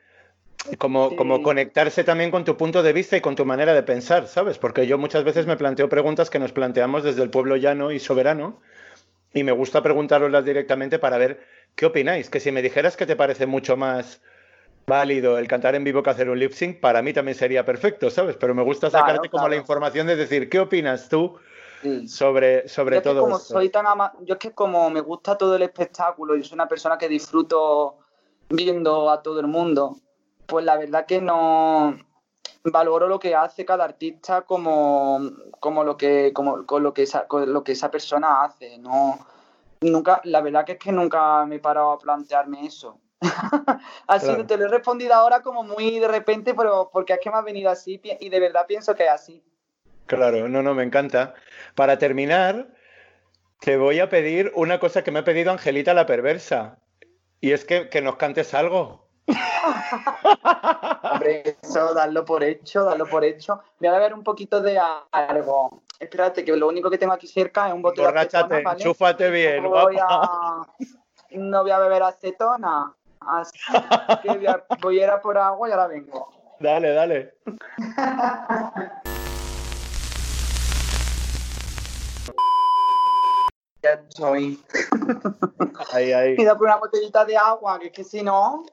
como, Sí. como conectarse también con tu punto de vista y con tu manera de pensar, ¿sabes? Porque yo muchas veces me planteo preguntas que nos planteamos desde el pueblo llano y soberano y me gusta preguntároslas directamente para ver qué opináis. Que si me dijeras que te parece mucho más válido el cantar en vivo que hacer un lip sync, para mí también sería perfecto, ¿sabes? Pero me gusta Claro, sacarte como la claro. información de decir, ¿qué opinas tú Sí. sobre, sobre yo es que todo como esto? soy tan ama- yo es que como me gusta todo el espectáculo y soy una persona que disfruto viendo a todo el mundo, pues la verdad que no valoro lo que hace cada artista como, como lo que como con lo que esa, con lo que esa persona hace no nunca la verdad que es que nunca me he parado a plantearme eso [LAUGHS] así Claro. te lo he respondido ahora como muy de repente pero porque es que me ha venido así y de verdad pienso que es así Claro, no, no, me encanta. Para terminar, te voy a pedir una cosa que me ha pedido Angelita la perversa. Y es que, que nos cantes algo. Hombre, eso, darlo por hecho, darlo por hecho. Voy a beber un poquito de algo. Espérate, que lo único que tengo aquí cerca es un bote de acetona, ¿vale? enchúfate bien, no voy, a, no voy a beber acetona. Así que voy a, voy a ir a por agua y ahora vengo. Dale, dale. [LAUGHS] Ya estoy. Ahí, ahí. Pido por una botellita de agua, que es que si no.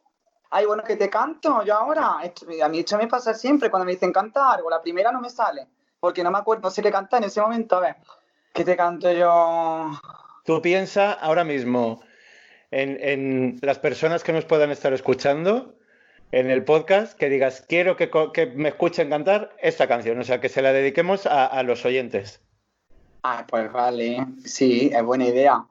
Ay, bueno, que te canto yo ahora. Esto- a mí esto me pasa siempre cuando me dicen canta algo. La primera no me sale, porque no me acuerdo, no sé qué cantar en ese momento. A ver, ¿qué te canto yo? Tú piensa ahora mismo en, en las personas que nos puedan estar escuchando en el podcast, que digas, quiero que, que me escuchen cantar esta canción, o sea, que se la dediquemos a, a los oyentes. Ah, pues vale, sí, es buena idea.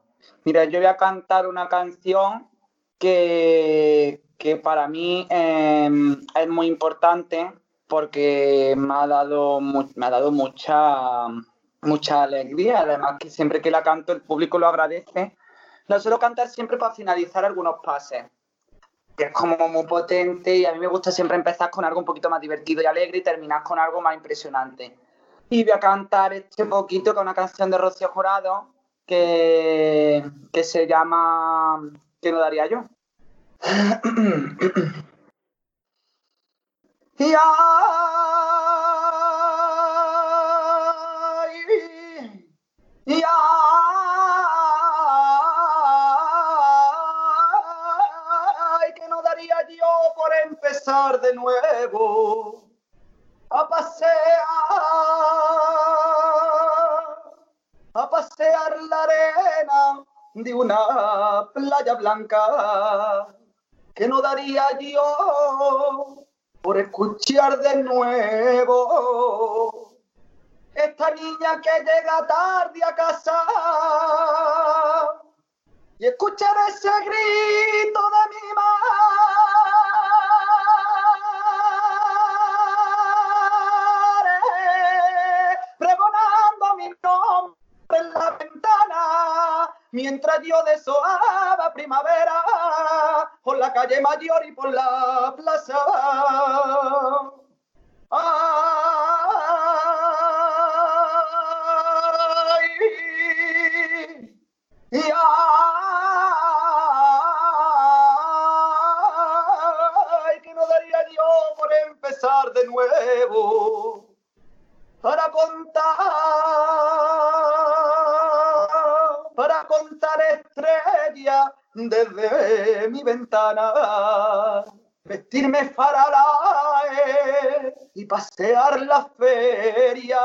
Mira, yo voy a cantar una canción que, que para mí eh, es muy importante porque me ha dado, me ha dado mucha, mucha alegría. Además, que siempre que la canto el público lo agradece. La suelo cantar siempre para finalizar algunos pases. Que es como muy potente y a mí me gusta siempre empezar con algo un poquito más divertido y alegre y terminar con algo más impresionante. Y voy a cantar este poquito es una canción de Rocío Jurado que, que se llama ¿Qué no daría yo? [COUGHS] Y ay, que no daría yo por empezar de nuevo a pasear, a pasear la arena de una playa blanca, que no daría yo por escuchar de nuevo esta niña que llega tarde a casa y escuchar ese grito de mi madre pregonando mi nombre en la ventana mientras yo desoaba primavera por la calle mayor y por la plaza. Ay, y ay, que no daría yo por empezar de nuevo para contar, para contar estrellas desde mi ventana, vestirme faralae y pasear la feria,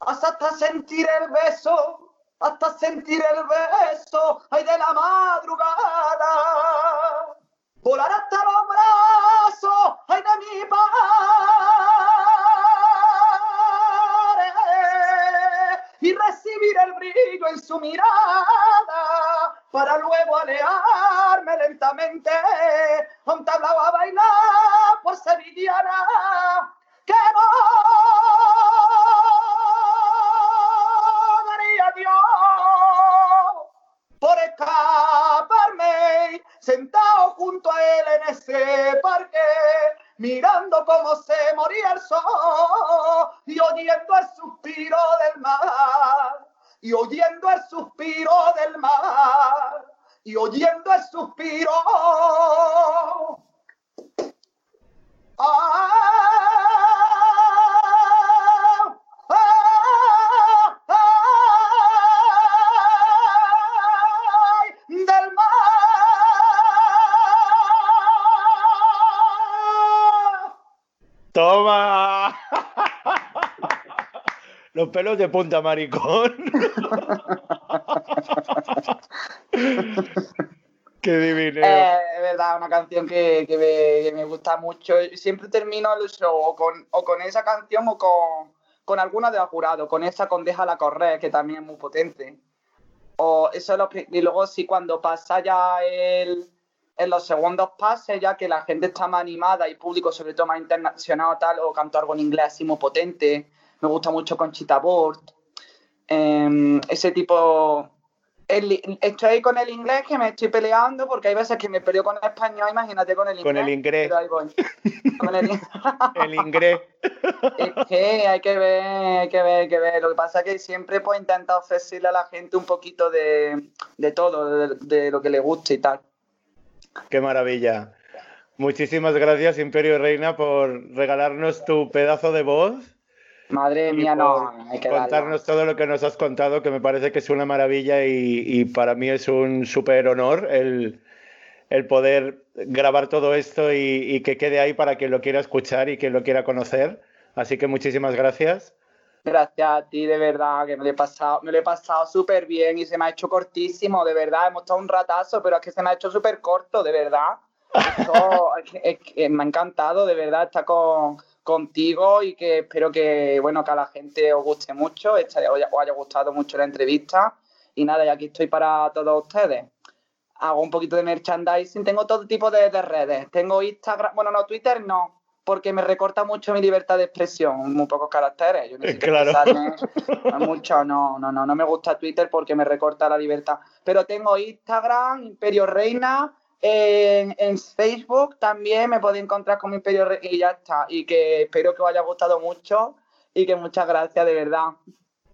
hasta sentir el beso, hasta sentir el beso, ay de la madrugada, volar hasta los brazos, ay de mi padre, y recibir el brillo en su mirada, para luego alejarme lentamente, a un tablao a bailar por sevillana, que no daría Dios por escaparme, sentado junto a él en ese parque, mirando cómo se moría el sol y oyendo el suspiro del mar, y oyendo el suspiro del mar, y oyendo el suspiro. Ah, Los pelos de punta, maricón. [LAUGHS] Qué divino. Eh, es verdad, una canción que, que, me, que, me, gusta mucho. Siempre termino el show o con, o con esa canción o con, con alguna de jurado, con esa con Déjala correr, que también es muy potente. O eso lo, y luego sí, cuando pasa ya el, en los segundos pases, ya que la gente está más animada y público, sobre todo más internacional tal, o canto algo en inglés así muy potente. Me gusta mucho Conchita Bort. Eh, ese tipo estoy con el inglés que me estoy peleando porque hay veces que me peleo con el español, imagínate con el inglés. Con el inglés. Con el, [LAUGHS] el inglés. Es que hay que ver, hay que ver, hay que ver. Lo que pasa es que siempre pues intenta ofrecerle a la gente un poquito de, de todo, de, de, lo que le guste y tal. Qué maravilla. Muchísimas gracias, Imperio Reina, por regalarnos tu pedazo de voz Madre mía, no, hay que contarnos todo lo que nos has contado, que me parece que es una maravilla y, y para mí es un súper honor el, el, poder grabar todo esto y, y, que quede ahí para quien lo quiera escuchar y quien lo quiera conocer. Así que muchísimas gracias. Gracias a ti, de verdad, que me lo he pasado, me lo he pasado súper bien y se me ha hecho cortísimo, de verdad. Hemos estado un ratazo, pero es que se me ha hecho súper corto, de verdad. Esto, [LAUGHS] es, es, me ha encantado, de verdad, estar con contigo y que espero que, bueno, que a la gente os guste mucho, os haya gustado mucho la entrevista. Y nada, y aquí estoy para todos ustedes. Hago un poquito de merchandising, tengo todo tipo de, de redes. Tengo Instagram, bueno, no, Twitter no, porque me recorta mucho mi libertad de expresión, muy pocos caracteres. Yo necesito claro. [LAUGHS] mucho, no, no, no, no me gusta Twitter porque me recorta la libertad. Pero tengo Instagram, Imperio Reina, en, Facebook también me podéis encontrar con mi Imperio y ya está. Y que espero que os haya gustado mucho y que muchas gracias de verdad.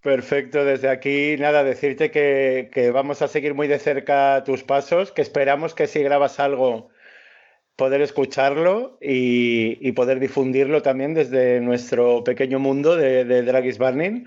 Perfecto, desde aquí nada, decirte que, que, vamos a seguir muy de cerca tus pasos, que esperamos que si grabas algo poder escucharlo y, y poder difundirlo también desde nuestro pequeño mundo de, de Dragis Burning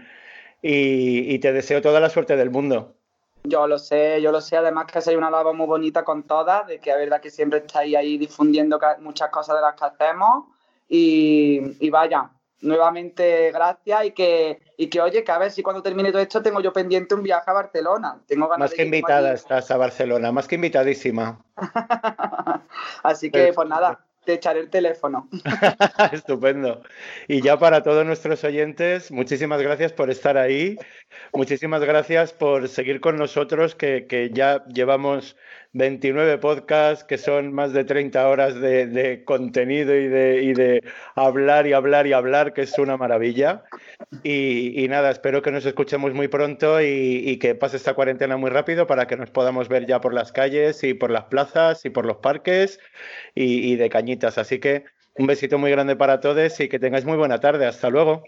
y, y te deseo toda la suerte del mundo. Yo lo sé, yo lo sé. Además que hay una labor muy bonita con todas, de que es verdad que siempre estáis ahí difundiendo muchas cosas de las que hacemos. Y, y, vaya, nuevamente gracias y que, y que, oye, que a ver si cuando termine todo esto tengo yo pendiente un viaje a Barcelona. Tengo ganas más que invitada estás a Barcelona, más que invitadísima. [LAUGHS] Así que, pues nada, te el teléfono. [LAUGHS] Estupendo. Y ya para todos nuestros oyentes, muchísimas gracias por estar ahí. Muchísimas gracias por seguir con nosotros, que, que ya llevamos 29 podcasts, que son más de 30 horas de, contenido y de, hablar y hablar y hablar, que es una maravilla. Y, nada, espero que nos escuchemos muy pronto y, que pase esta cuarentena muy rápido para que nos podamos ver ya por las calles y por las plazas y por los parques y, de cañitas. Así que un besito muy grande para todos y que tengáis muy buena tarde. Hasta luego.